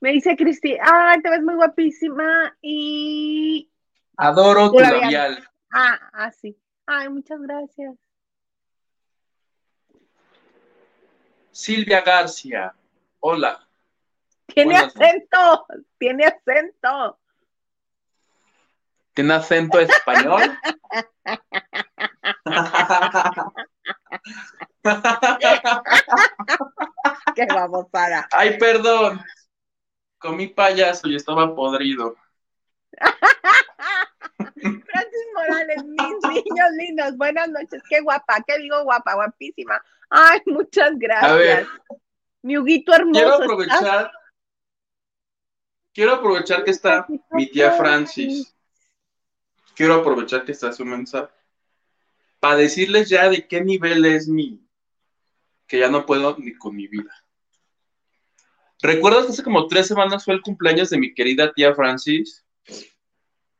Me dice Cristi, ay, te ves muy guapísima y... Adoro tu labial. Ah, ah, sí. Ay, muchas gracias. Silvia García, hola. Tiene acento, tiene acento. ¿Tiene acento español? <laughs> <laughs> ¿Qué vamos para? Ay, perdón. Comí payaso y estaba podrido. <laughs> Francis Morales, mis <laughs> niños lindos, buenas noches, qué guapa, qué digo guapa, guapísima. Ay, muchas gracias. A ver, mi Huguito hermoso. Quiero aprovechar, quiero aprovechar que está mi tía Francis. Quiero aprovechar que está su mensaje. Para decirles ya de qué nivel es mi, que ya no puedo ni con mi vida. ¿Recuerdas que hace como tres semanas fue el cumpleaños de mi querida tía Francis?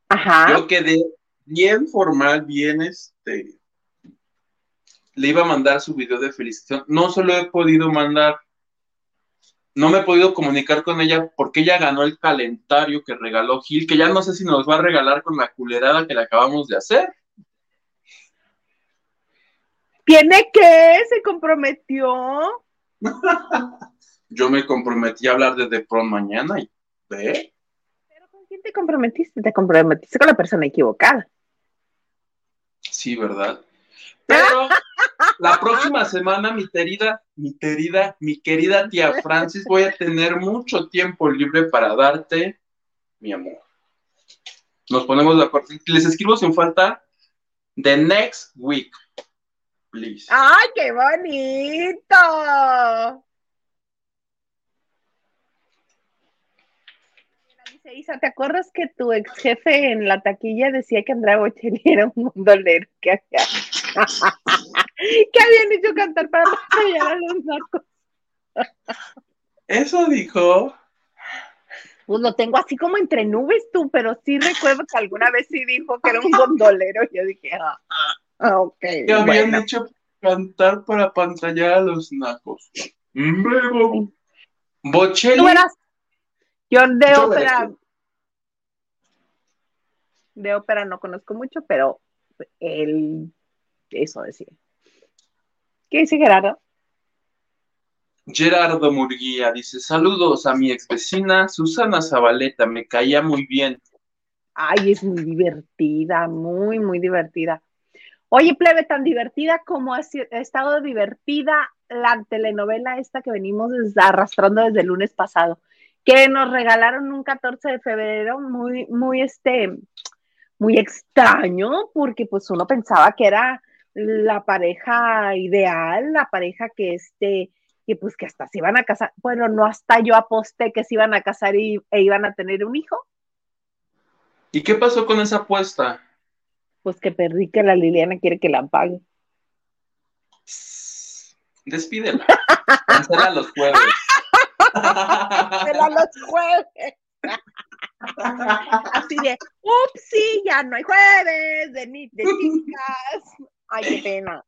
Ajá. Yo quedé bien formal, bien este. Le iba a mandar su video de felicitación. No solo he podido mandar. No me he podido comunicar con ella porque ella ganó el calendario que regaló Gil, que ya no sé si nos va a regalar con la culerada que le acabamos de hacer. ¿Tiene que? ¿Se comprometió? <laughs> Yo me comprometí a hablar desde pronto mañana y ve quién te comprometiste? Te comprometiste con la persona equivocada. Sí, ¿verdad? Pero la próxima semana, mi querida, mi querida, mi querida tía Francis, voy a tener mucho tiempo libre para darte mi amor. Nos ponemos de acuerdo. Les escribo sin falta the next week, please. ¡Ay, qué bonito! Isa, ¿te acuerdas que tu ex jefe en la taquilla decía que Andrea Bocelli era un <laughs> que había, que habían hecho cantar para callar a los narcos? ¿Eso dijo? Pues lo tengo así como entre nubes tú, pero sí recuerdo que alguna vez sí dijo que era un gondolero. Yo dije, ah, ah ok. Que habían hecho cantar para pantallar a los nacos. Bocelli. ¿Tú eras, yo de ópera, de ópera no conozco mucho, pero él, eso decía. ¿Qué dice Gerardo? Gerardo Murguía dice, saludos a mi ex vecina Susana Zabaleta, me caía muy bien. Ay, es muy divertida, muy, muy divertida. Oye, plebe, tan divertida como ha, estado divertida la telenovela esta que venimos arrastrando desde el lunes pasado que nos regalaron un 14 de febrero muy, muy, este, muy extraño, porque pues uno pensaba que era la pareja ideal, la pareja que este, que pues que hasta se iban a casar, bueno, no hasta yo aposté que se iban a casar y, e iban a tener un hijo. ¿Y qué pasó con esa apuesta? Pues que perdí que la Liliana quiere que la pague. Despídela. Cancela los jueves. Cancela los jueves. Así de, ups, sí, ya no hay jueves de, de chicas. Ay, qué pena.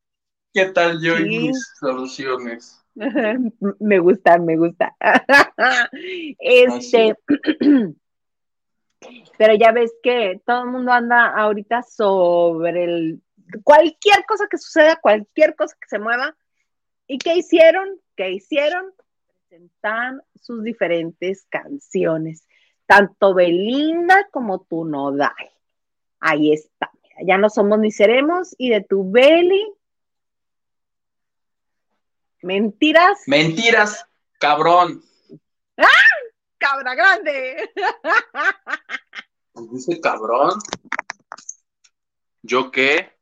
¿Qué tal yo y mis soluciones? <laughs> me gusta, <laughs> me gusta. este, <clears throat> pero ya ves que todo el mundo anda ahorita sobre el cualquier cosa que suceda, cualquier cosa que se mueva. ¿Y qué hicieron? ¿Qué hicieron? Sus diferentes canciones tanto Belinda como tu Nodal. Ahí está. Ya no somos ni seremos. Y de tu Beli. Mentiras. Mentiras, cabrón. ¡Ah! Cabra grande. <laughs> Dice cabrón. ¿Yo qué?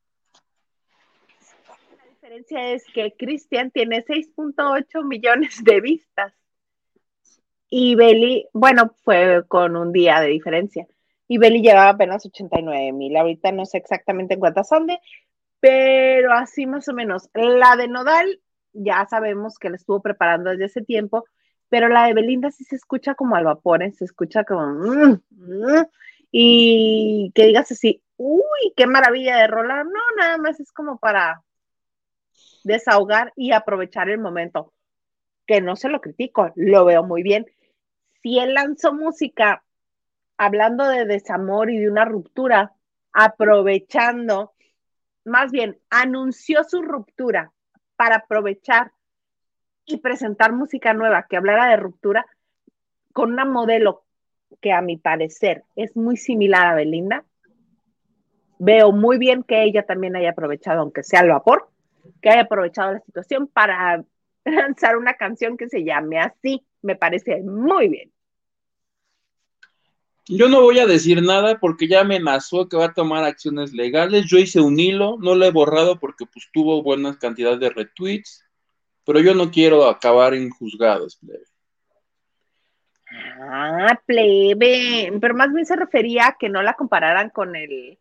La diferencia es que Cristian tiene 6.8 millones de vistas y Beli, bueno, fue con un día de diferencia. y Beli llevaba apenas 89 mil. Ahorita no sé exactamente en cuántas son de, pero así más o menos. La de Nodal, ya sabemos que la estuvo preparando desde ese tiempo, pero la de Belinda sí se escucha como al vapor, ¿eh? se escucha como... Mm, mm, y que digas así, uy, qué maravilla de rolar. No, nada más es como para desahogar y aprovechar el momento. Que no se lo critico, lo veo muy bien. Si él lanzó música hablando de desamor y de una ruptura, aprovechando, más bien, anunció su ruptura para aprovechar y presentar música nueva que hablara de ruptura con una modelo que a mi parecer es muy similar a Belinda. Veo muy bien que ella también haya aprovechado, aunque sea el vapor, que haya aprovechado la situación para <laughs> lanzar una canción que se llame así. Me parece muy bien. Yo no voy a decir nada porque ya amenazó que va a tomar acciones legales. Yo hice un hilo, no lo he borrado porque pues tuvo buenas cantidades de retweets, pero yo no quiero acabar en juzgados, plebe. Ah, plebe, pero más bien se refería a que no la compararan con el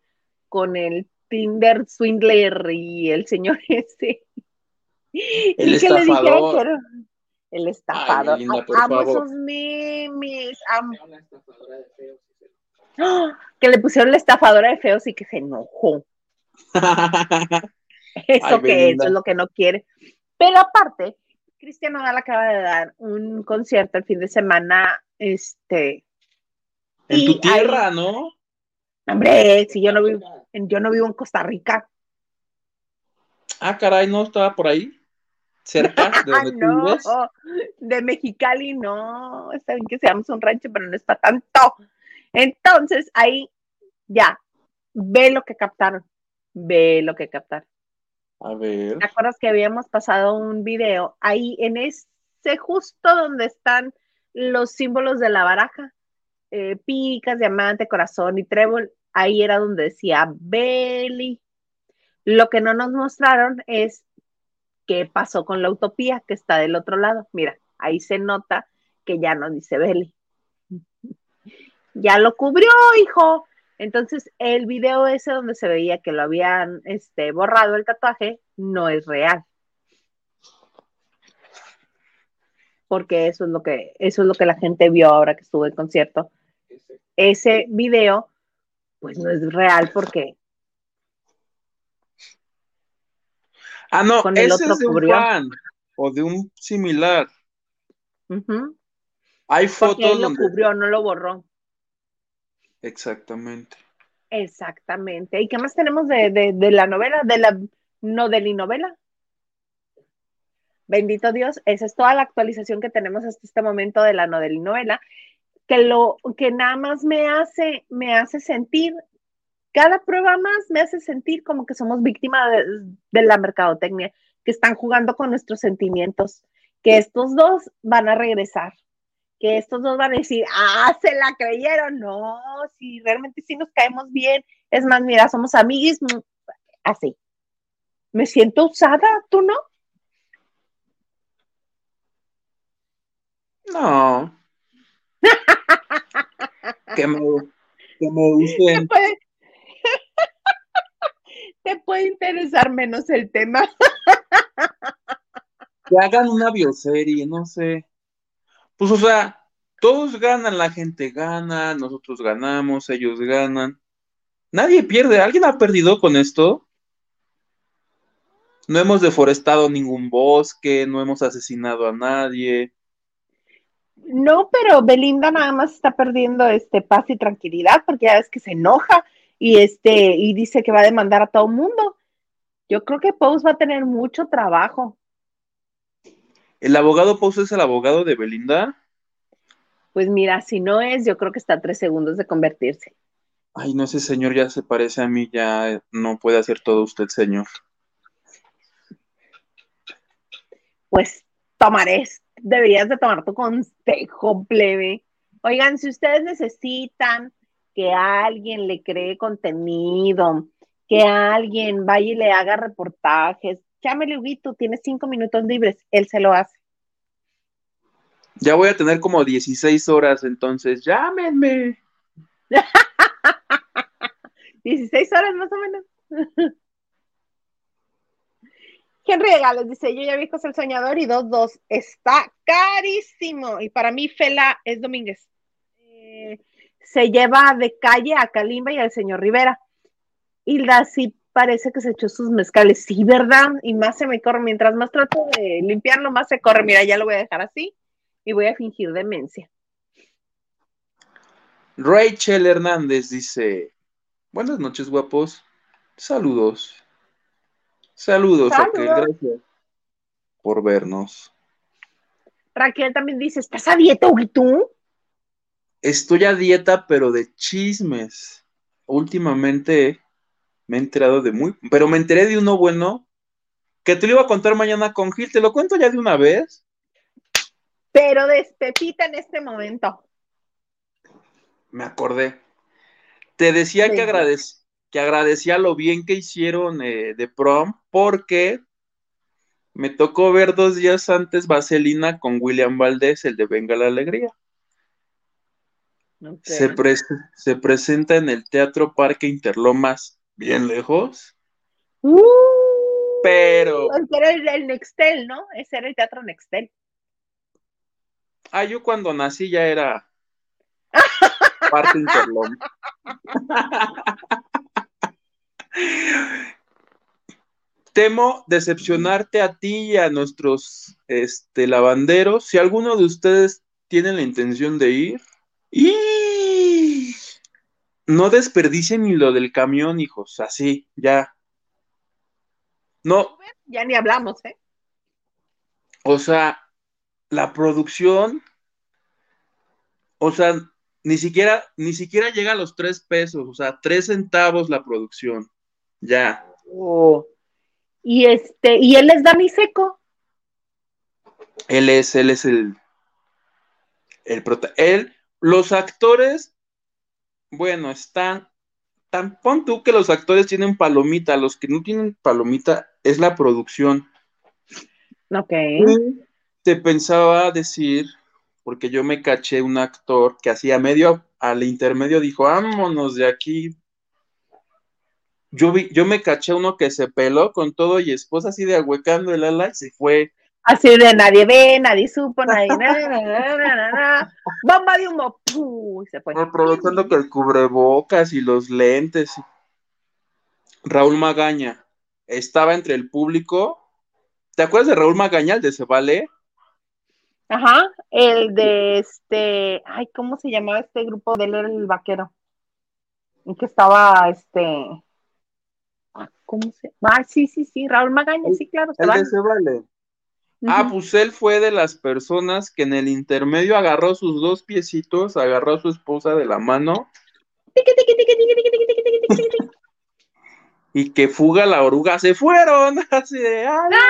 con el Tinder Swindler y el señor <laughs> ese. El estafador. El estafador. amo esos memes. ¡Ah! Que le pusieron la estafadora de feos y que se enojó. <laughs> eso que eso es lo que no quiere. Pero aparte, Cristian Nodal acaba de dar un concierto el fin de semana, este. En tu tierra, ¿no? Hombre, si yo no vivo, yo no vivo en Costa Rica. Ah, caray, ¿no estaba por ahí? cerca <laughs> de donde no, De Mexicali no, saben que seamos un rancho, pero no es para tanto. Entonces, ahí ya, ve lo que captaron, ve lo que captaron. A ver. ¿Te acuerdas que habíamos pasado un video ahí en ese justo donde están los símbolos de la baraja? Eh, picas, diamante, corazón y trébol. Ahí era donde decía Belly. Lo que no nos mostraron es qué pasó con la utopía que está del otro lado. Mira, ahí se nota que ya no dice Beli. <laughs> ya lo cubrió, hijo. Entonces, el video ese donde se veía que lo habían este, borrado el tatuaje no es real. Porque eso es lo que, eso es lo que la gente vio ahora que estuvo en concierto. Ese video, pues no es real porque Ah, no, ese es de un fan o de un similar. Hay fotos él lo cubrió, no lo borró. Exactamente. Exactamente. ¿Y qué más tenemos de, de, la novela? De la novela? Bendito Dios, esa es toda la actualización que tenemos hasta este momento de la novela, que lo que nada más me hace, me hace sentir cada prueba más me hace sentir como que somos víctimas de, la mercadotecnia, que están jugando con nuestros sentimientos, que estos dos van a regresar, que estos dos van a decir, ah, se la creyeron, no, si realmente sí nos caemos bien, es más, mira, somos amiguis, mm, así. Me siento usada, ¿tú no? No. <laughs> que me, que me usen <laughs> te puede interesar menos el tema. que hagan una bioserie, no sé. Pues, o sea, todos ganan, la gente gana, nosotros ganamos, ellos ganan. Nadie pierde. ¿Alguien ha perdido con esto? No hemos deforestado ningún bosque, no hemos asesinado a nadie. No, pero Belinda nada más está perdiendo este paz y tranquilidad porque ya ves que se enoja y este y dice que va a demandar a todo el mundo. Yo creo que Pous va a tener mucho trabajo. ¿El abogado Pous es el abogado de Belinda? Pues mira, si no es, yo creo que está a tres segundos de convertirse. Ay, no, ese señor ya se parece a mí, ya no puede hacer todo usted, señor. Pues tomaré, deberías de tomar tu consejo, plebe. Oigan, si ustedes necesitan que alguien le cree contenido, que alguien vaya y le haga reportajes. Llámele, Huguito, tiene cinco minutos libres, él se lo hace. Ya voy a tener como 16 horas, entonces llámenme. <laughs> 16 horas más o menos. Henry Gales dice, yo ya vi José el Soñador y 2-2. Está carísimo. Y para mí Fela es Domínguez. Eh, se lleva de calle a Kalimba y al señor Rivera. Hilda sí parece que se echó sus mezcales. Sí, ¿verdad? Y más se me corre. Mientras más trato de limpiarlo, más se corre. Mira, ya lo voy a dejar así y voy a fingir demencia. Rachel Hernández dice, buenas noches guapos, saludos. Saludos, Raquel, gracias por vernos. Raquel también dice, ¿estás a dieta, y tú? Estoy a dieta, pero de chismes. Últimamente me he enterado de muy, pero me enteré de uno bueno que te lo iba a contar mañana con Gil. ¿Te lo cuento ya de una vez? Pero despepita en este momento me acordé. Te decía que, que agradecía lo bien que hicieron eh, de prom porque me tocó ver dos días antes Vaselina con William Valdés, el de Venga la Alegría. Se, se, presenta en el Teatro Parque Interlomas, bien lejos. Uh, pero. Era el, el, Nextel, ¿no? Ese era el Teatro Nextel. Ah, yo cuando nací ya era parte Interlón. <laughs> Temo decepcionarte a ti y a nuestros este, lavanderos. Si alguno de ustedes tiene la intención de ir, y no desperdicien ni lo del camión, hijos. Así, ya. No. Ya ni hablamos, ¿eh? O sea, la producción, o sea, ni siquiera, ni siquiera llega a los tres pesos, o sea, tres centavos la producción. Ya. Oh. Y este, y él es Dani Seco. Él es, él es el, el prota él, los actores, bueno, están, tan, pon tú que los actores tienen palomita, los que no tienen palomita es la producción. Ok. te pensaba decir porque yo me caché un actor que hacía medio, al intermedio dijo, vámonos de aquí. Yo, vi, yo me caché uno que se peló con todo y esposa así de ahuecando el ala y se fue. Así de nadie ve, nadie supo, nadie, nada, bomba de humo, ¡pum! se fue. Aprovechando que el cubrebocas y los lentes. Raúl Magaña estaba entre el público. ¿Te acuerdas de Raúl Magaña, el de Se Vale? Ajá, el de este, ay, ¿cómo se llamaba este grupo de él era el vaquero? En que estaba este, ¿cómo se? Ah, sí, sí, sí, Raúl Magaña, sí, claro. Se el de se vale. Ah, pues él fue de las personas que en el intermedio agarró sus dos piecitos, agarró a su esposa de la mano. y que fuga la oruga, se fueron, <laughs> así de, ¡ay! <laughs>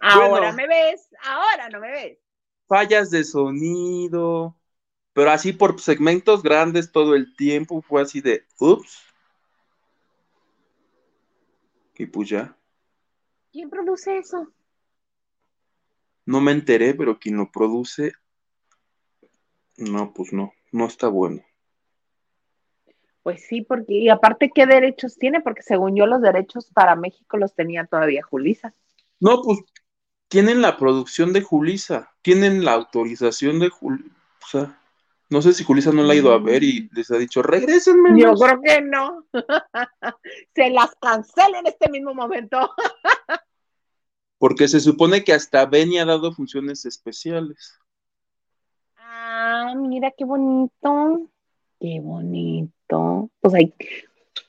Ahora me ves, ahora no me ves. Fallas de sonido, pero así por segmentos grandes todo el tiempo fue así de, ups. Y pues ya. ¿Quién produce eso? No me enteré, pero quien lo produce, no, pues no, no está bueno. Pues sí, porque, y aparte, ¿qué derechos tiene? Porque según yo, los derechos para México los tenía todavía Julisa. No, pues tienen la producción de Julisa, tienen la autorización de Julisa. No sé si Julisa no la ha ido a ver y les ha dicho, regrésenme. Yo creo que no. <laughs> Se las cancela en este mismo momento. <laughs> Porque se supone que hasta Benny ha dado funciones especiales. Ah, mira qué bonito. Qué bonito. Pues ahí.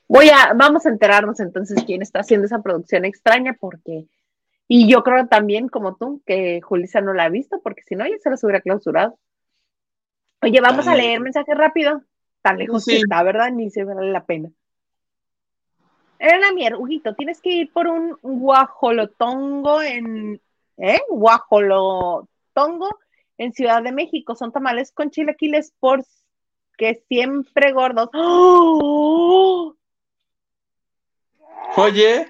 Voy a, vamos a enterarnos entonces quién está haciendo esa producción extraña, porque y yo creo también, como tú, que Julisa no la ha visto, porque si no, ya se las hubiera clausurado. Oye, vamos a leer mensaje rápido. Tan lejos que está, ¿verdad? Ni se vale la pena. Era Mier, Huguito, tienes que ir por un guajolotongo en. ¿Eh? Guajolotongo en Ciudad de México. Son tamales con chilaquiles porque siempre gordos. ¡Oh! Oye,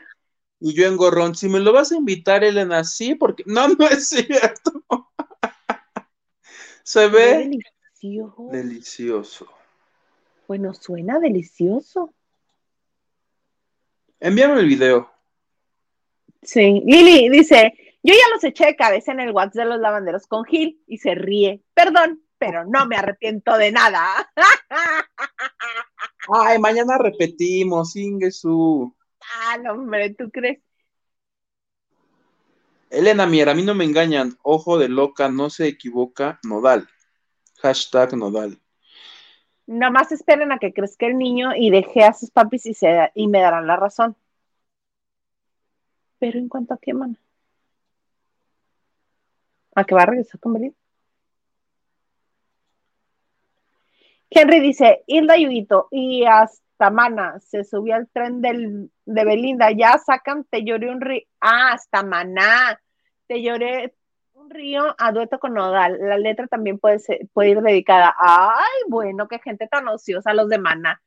y yo en gorrón, si me lo vas a invitar, Elena, sí, porque no, <laughs> no es cierto. <laughs> Se ve delicioso. delicioso. Bueno, suena delicioso. Envíame el video. Sí, Lili dice, yo ya los eché de cabeza en el WhatsApp de los lavanderos con Gil y se ríe. Perdón, pero no me arrepiento de nada. <laughs> Ay, mañana repetimos, Ingesu. Ah, no, hombre, ¿tú crees? Elena Mier, a mí no me engañan. Ojo de loca, no se equivoca. Nodal. Hashtag Nodal. Nada más esperen a que crezca el niño y deje a sus papis y, se, y me darán la razón. Pero en cuanto a qué, mana. ¿A qué va a regresar con Belinda? Henry dice, Hilda Yuguito, y hasta Mana, se subió al tren del, de Belinda, ya sacan Te lloré un río, ah, hasta Maná, Te lloré un río a dueto con Nodal, la letra también puede, ser, puede ir dedicada, ay, bueno, qué gente tan ociosa los de Maná,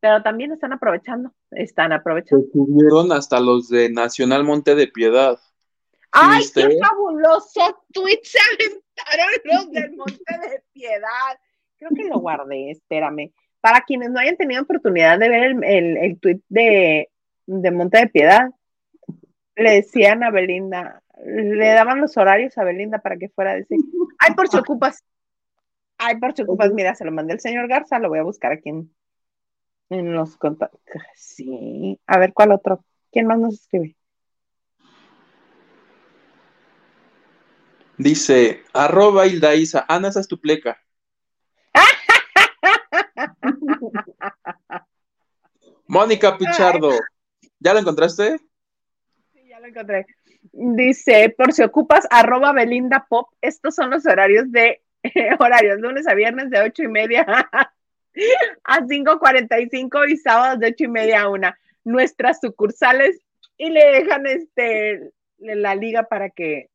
pero también están aprovechando, están aprovechando. Se subieron hasta los de Nacional Monte de Piedad. ¡Ay, qué fabuloso tweet se aventaron los del Monte de Piedad! Creo que lo guardé, espérame. Para quienes no hayan tenido oportunidad de ver el, el, el tweet de, de Monte de Piedad, le decían a Belinda, le daban los horarios a Belinda para que fuera a decir, ay, por si ocupas, ay, por si ocupas, mira, se lo mandé el señor Garza, lo voy a buscar aquí en, en los contactos. Sí, a ver, ¿cuál otro? ¿Quién más nos escribe? Dice, arroba Hilda Isa, Ana, esa es tu pleca. <laughs> Mónica Pichardo, ¿ya lo encontraste? Sí, ya lo encontré. Dice, por si ocupas, arroba Belinda Pop, estos son los horarios de <laughs> horarios, lunes a viernes de ocho y media <laughs> a 5.45 y sábados de ocho y media a una. Nuestras sucursales y le dejan este la liga para que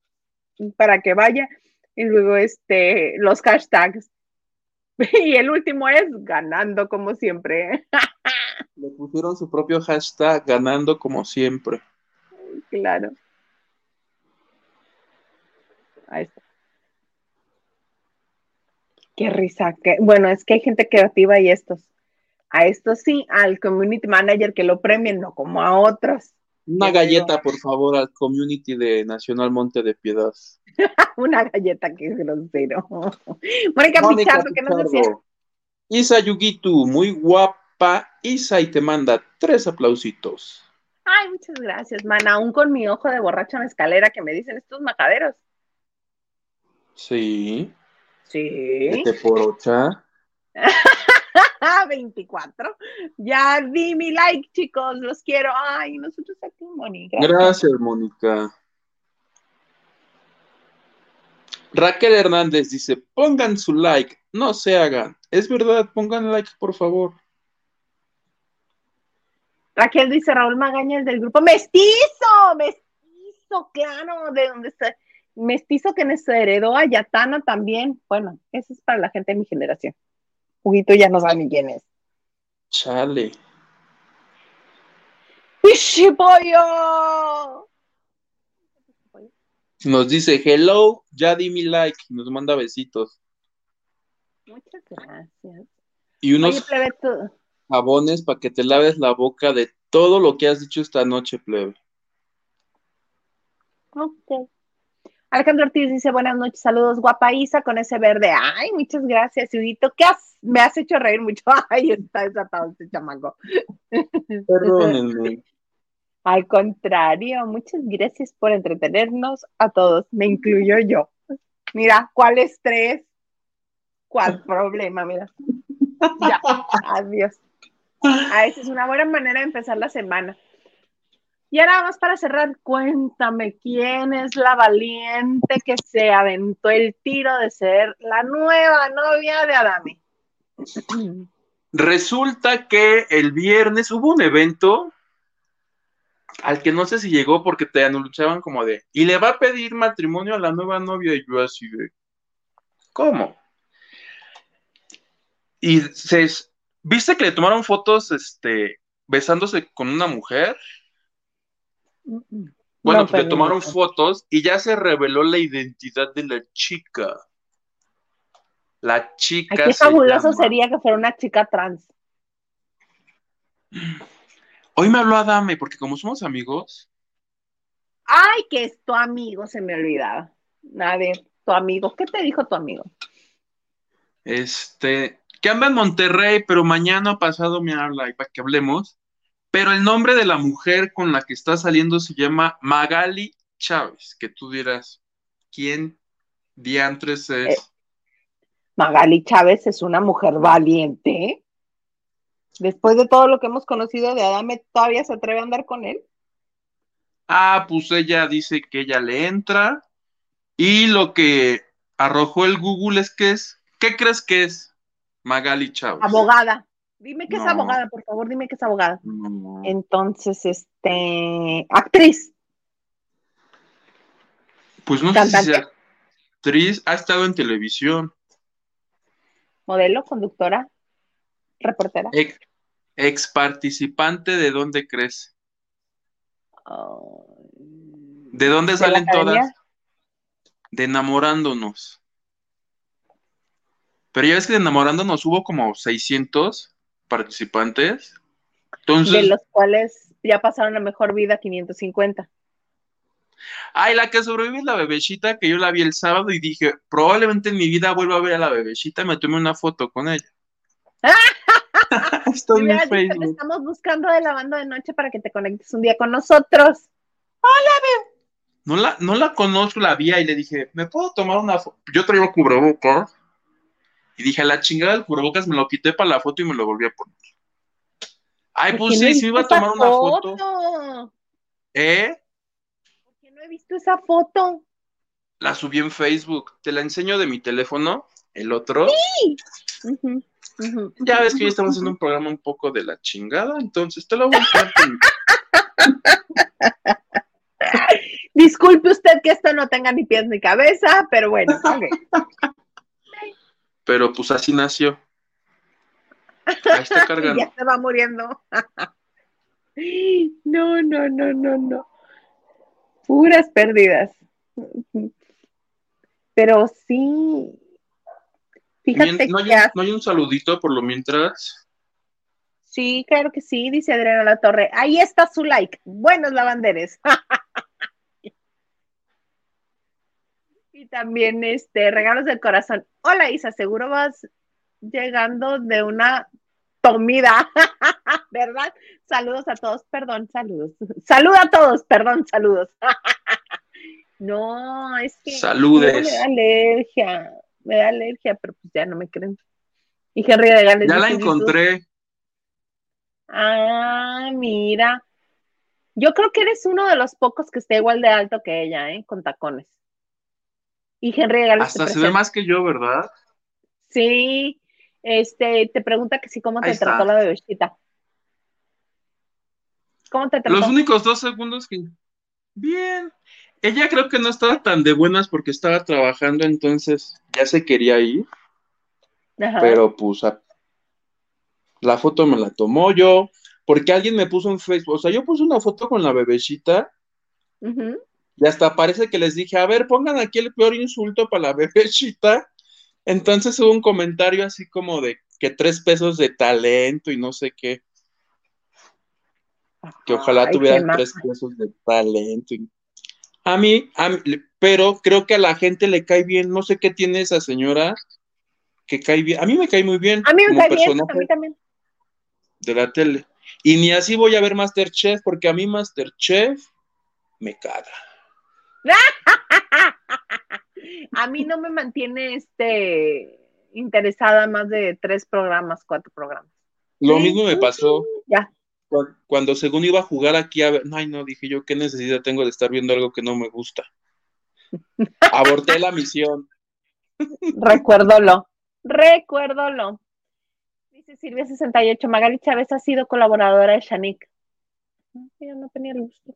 para que vaya y luego este los hashtags <laughs> y el último es ganando como siempre. Le pusieron su propio hashtag ganando como siempre. Claro. Ahí está. Qué risa. Qué... Bueno, es que hay gente creativa y estos. A estos sí, al community manager que lo premien, no como a otros. Una galleta, por favor, al community de Nacional Monte de Piedad. <laughs> Una galleta que es grosero. <laughs> Mónica Pichardo, que nos decía. Isa Yugitu, muy guapa. Isa, y te manda tres aplausitos. Ay, muchas gracias, man. Aún con mi ojo de borracha en la escalera que me dicen estos macaderos. Sí. Sí. Este por ocha. 24. <laughs> Ya di mi like, chicos, los quiero. Ay, nosotros aquí, Mónica. Gracias, Mónica. Raquel Hernández dice, pongan su like, no se hagan. Es verdad, pongan like, por favor. Raquel dice, Raúl Magaña, el del grupo Mestizo, Mestizo, claro, de donde está. Mestizo que nos heredó a Yatana también. Bueno, eso es para la gente de mi generación. Juguito ya no sabe ni quién es. Chale. pollo! Nos dice, hello, ya di mi like, nos manda besitos. Muchas gracias. Y unos Oye, plebe, jabones para que te laves la boca de todo lo que has dicho esta noche, plebe. Ok. Alejandro Ortiz dice, buenas noches, saludos, guapa Isa, con ese verde. Ay, muchas gracias, Huguito. ¿Qué has? Me has hecho reír mucho. <laughs> Ay, está desatado este chamaco. <laughs> Perdónenme. Al contrario, muchas gracias por entretenernos a todos, me incluyo yo. Mira, ¿cuál estrés? ¿Cuál problema? Mira. Ya, <laughs> adiós. Ah, esa es una buena manera de empezar la semana. Y ahora vamos para cerrar, cuéntame quién es la valiente que se aventó el tiro de ser la nueva novia de Adame. Resulta que el viernes hubo un evento al que no sé si llegó porque te anunciaban como de, y le va a pedir matrimonio a la nueva novia y yo así de, ¿cómo? Y se, ¿viste que le tomaron fotos, este, besándose con una mujer? Bueno, No, pues le tomaron fotos y ya se reveló la identidad de la chica. La chica. Ay, qué se fabuloso llama- sería que fuera una chica trans. Hoy me habló Adame, porque como somos amigos, Ay, que es tu amigo, se me olvidaba. A ver, tu amigo, ¿qué te dijo tu amigo? este, que anda en Monterrey, pero mañana pasado me habla y para que hablemos. Pero el nombre de la mujer con la que está saliendo se llama Magali Chávez, que tú dirás, ¿quién diantres es? Eh, Magali Chávez es una mujer valiente. Después de todo lo que hemos conocido de Adame, ¿todavía se atreve a andar con él? Ah, pues ella dice que ella le entra y lo que arrojó el Google es que es, ¿qué crees que es? Magali Chávez. Abogada. Dime que es abogada, por favor, dime que es abogada. No. Entonces, este, actriz. Pues no sé si sea actriz, ha estado en televisión, modelo, conductora, reportera. ex, ex participante de dónde crees, de dónde ¿De la salen todas, de enamorándonos. Pero ya ves que de enamorándonos hubo como 600 participantes. Entonces, de los cuales ya pasaron la mejor vida 550. ay, la que sobrevive es la bebecita que yo la vi el sábado y dije, probablemente en mi vida vuelva a ver a la bebecita me tomé una foto con ella. <laughs> <laughs> Dicho, te Facebook. estamos buscando de la banda de noche para que te conectes un día con nosotros. No la, no la conozco, la vi y le dije, ¿me puedo tomar una foto? Yo traigo cubrebocas. Y dije, a la chingada del cubrebocas me lo quité para la foto y me lo volví a poner. Ay, ¿Por pues sí, sí iba a tomar una foto. foto? ¿Eh? ¿Por qué no he visto esa foto? La subí en Facebook. Te la enseño de mi teléfono, el otro. Ujú. Ya ves que hoy estamos haciendo un programa un poco de la chingada, entonces te lo voy a <laughs> Disculpe usted que esto no tenga ni pies ni cabeza, pero bueno, ok. <laughs> Pero pues así nació. Ahí está <laughs> cargando. ya se va muriendo. <laughs> No, no, no, no, no. Puras pérdidas. Pero sí. Fíjate no, hay que no hay un saludito por lo mientras. sí, claro que sí, dice Adriana La Torre. Ahí está su like. Buenos lavanderes. <laughs> y también este regalos del corazón. Hola Isa, seguro vas llegando de una comida, <laughs> ¿verdad? Saludos a todos, perdón, saludos. Saluda a todos, perdón, saludos. <laughs> no, es que Saludes. me da alergia, me da alergia, pero pues ya no me creen. Y Henry de Gales Ya la encontré. Ah, mira. Yo creo que eres uno de los pocos que está igual de alto que ella, ¿eh? Con tacones. Y Henry Gales Hasta se ve más que yo, ¿verdad? Sí, este, te pregunta que sí, ¿cómo te está. trató la bebecita? ¿Cómo te trató? Los únicos dos segundos que. Bien. Ella creo que no estaba tan de buenas porque estaba trabajando, entonces ya se quería ir, Ajá. pero pues a- la foto me la tomó yo, porque alguien me puso en Facebook, o sea, yo puse una foto con la bebecita Ujú. Y hasta parece que les dije, a ver, pongan aquí el peor insulto para la <laughs> bebecita. Entonces hubo un comentario así como de que tres pesos de talento y no sé qué, que ojalá Ay, tuvieran tres pesos de talento. y- A mí, a mí- pero creo que a la gente le cae bien, no sé qué tiene esa señora que cae bien. A mí me cae muy bien A mí me cae bien, a mí también. de la tele. Y ni así voy a ver Masterchef, porque a mí Masterchef me caga. <laughs> A mí no me mantiene este interesada más de tres programas, cuatro programas. Lo mismo me pasó Ya. cuando según iba a jugar aquí a ver, ay no, dije yo, qué necesidad tengo de estar viendo algo que no me gusta. <laughs> Aborté la misión. Recuérdolo. Recuérdolo. Dice Silvia 68, Magali Chávez ha sido colaboradora de Shanik. Yo no tenía el gusto.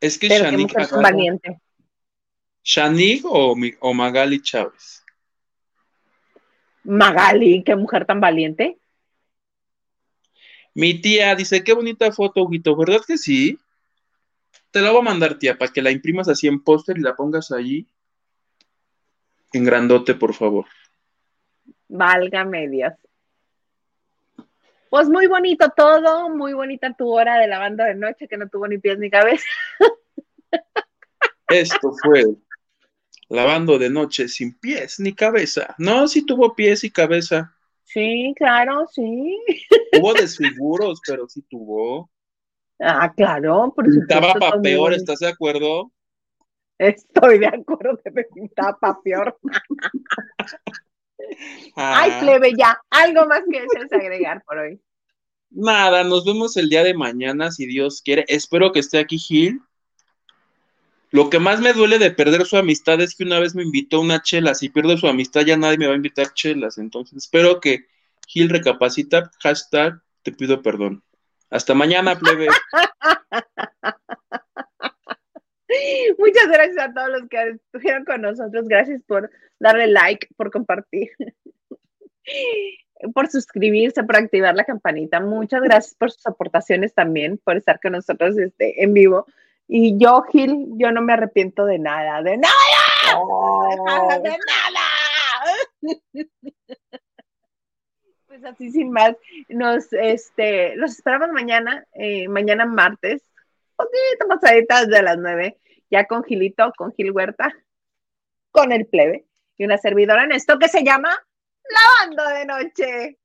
Es que Pero Shanik agarra- valiente. Shanik o, o Magali Chávez. Magali, qué mujer tan valiente. Mi tía dice, qué bonita foto, Huguito, ¿verdad que sí? Te la voy a mandar, tía, para que la imprimas así en póster y la pongas allí en grandote, por favor. Valga medias. Pues muy bonito todo, muy bonita tu hora de lavando de noche que no tuvo ni pies ni cabeza. Esto fue lavando de noche sin pies ni cabeza. No, sí tuvo pies y cabeza. Sí, claro, sí. Hubo desfiguros, pero sí tuvo. Ah, claro, por Pintaba para peor, ¿estás de acuerdo? Estoy de acuerdo que me pintaba para peor. Ay, plebe, ya. Algo más que agregar por hoy. Nada, nos vemos el día de mañana, si Dios quiere. Espero que esté aquí Gil. Lo que más me duele de perder su amistad es que una vez me invitó una chela. Si pierdo su amistad, ya nadie me va a invitar chelas. Entonces, espero que Gil recapacita. Hashtag, te pido perdón. Hasta mañana, plebe. <laughs> <laughs> Muchas gracias a todos los que estuvieron con nosotros. Gracias por darle like, por compartir, <laughs> por suscribirse, por activar la campanita. Muchas gracias por sus aportaciones también, por estar con nosotros este, en vivo. Y yo, Gil, yo no me arrepiento de nada, de nada, oh. de nada. <laughs> Pues así sin más, nos, este, los esperamos mañana, eh, mañana martes, poquito de las nueve, ya con Gilito, con Gil Huerta, con el plebe y una servidora en esto que se llama Lavando de Noche.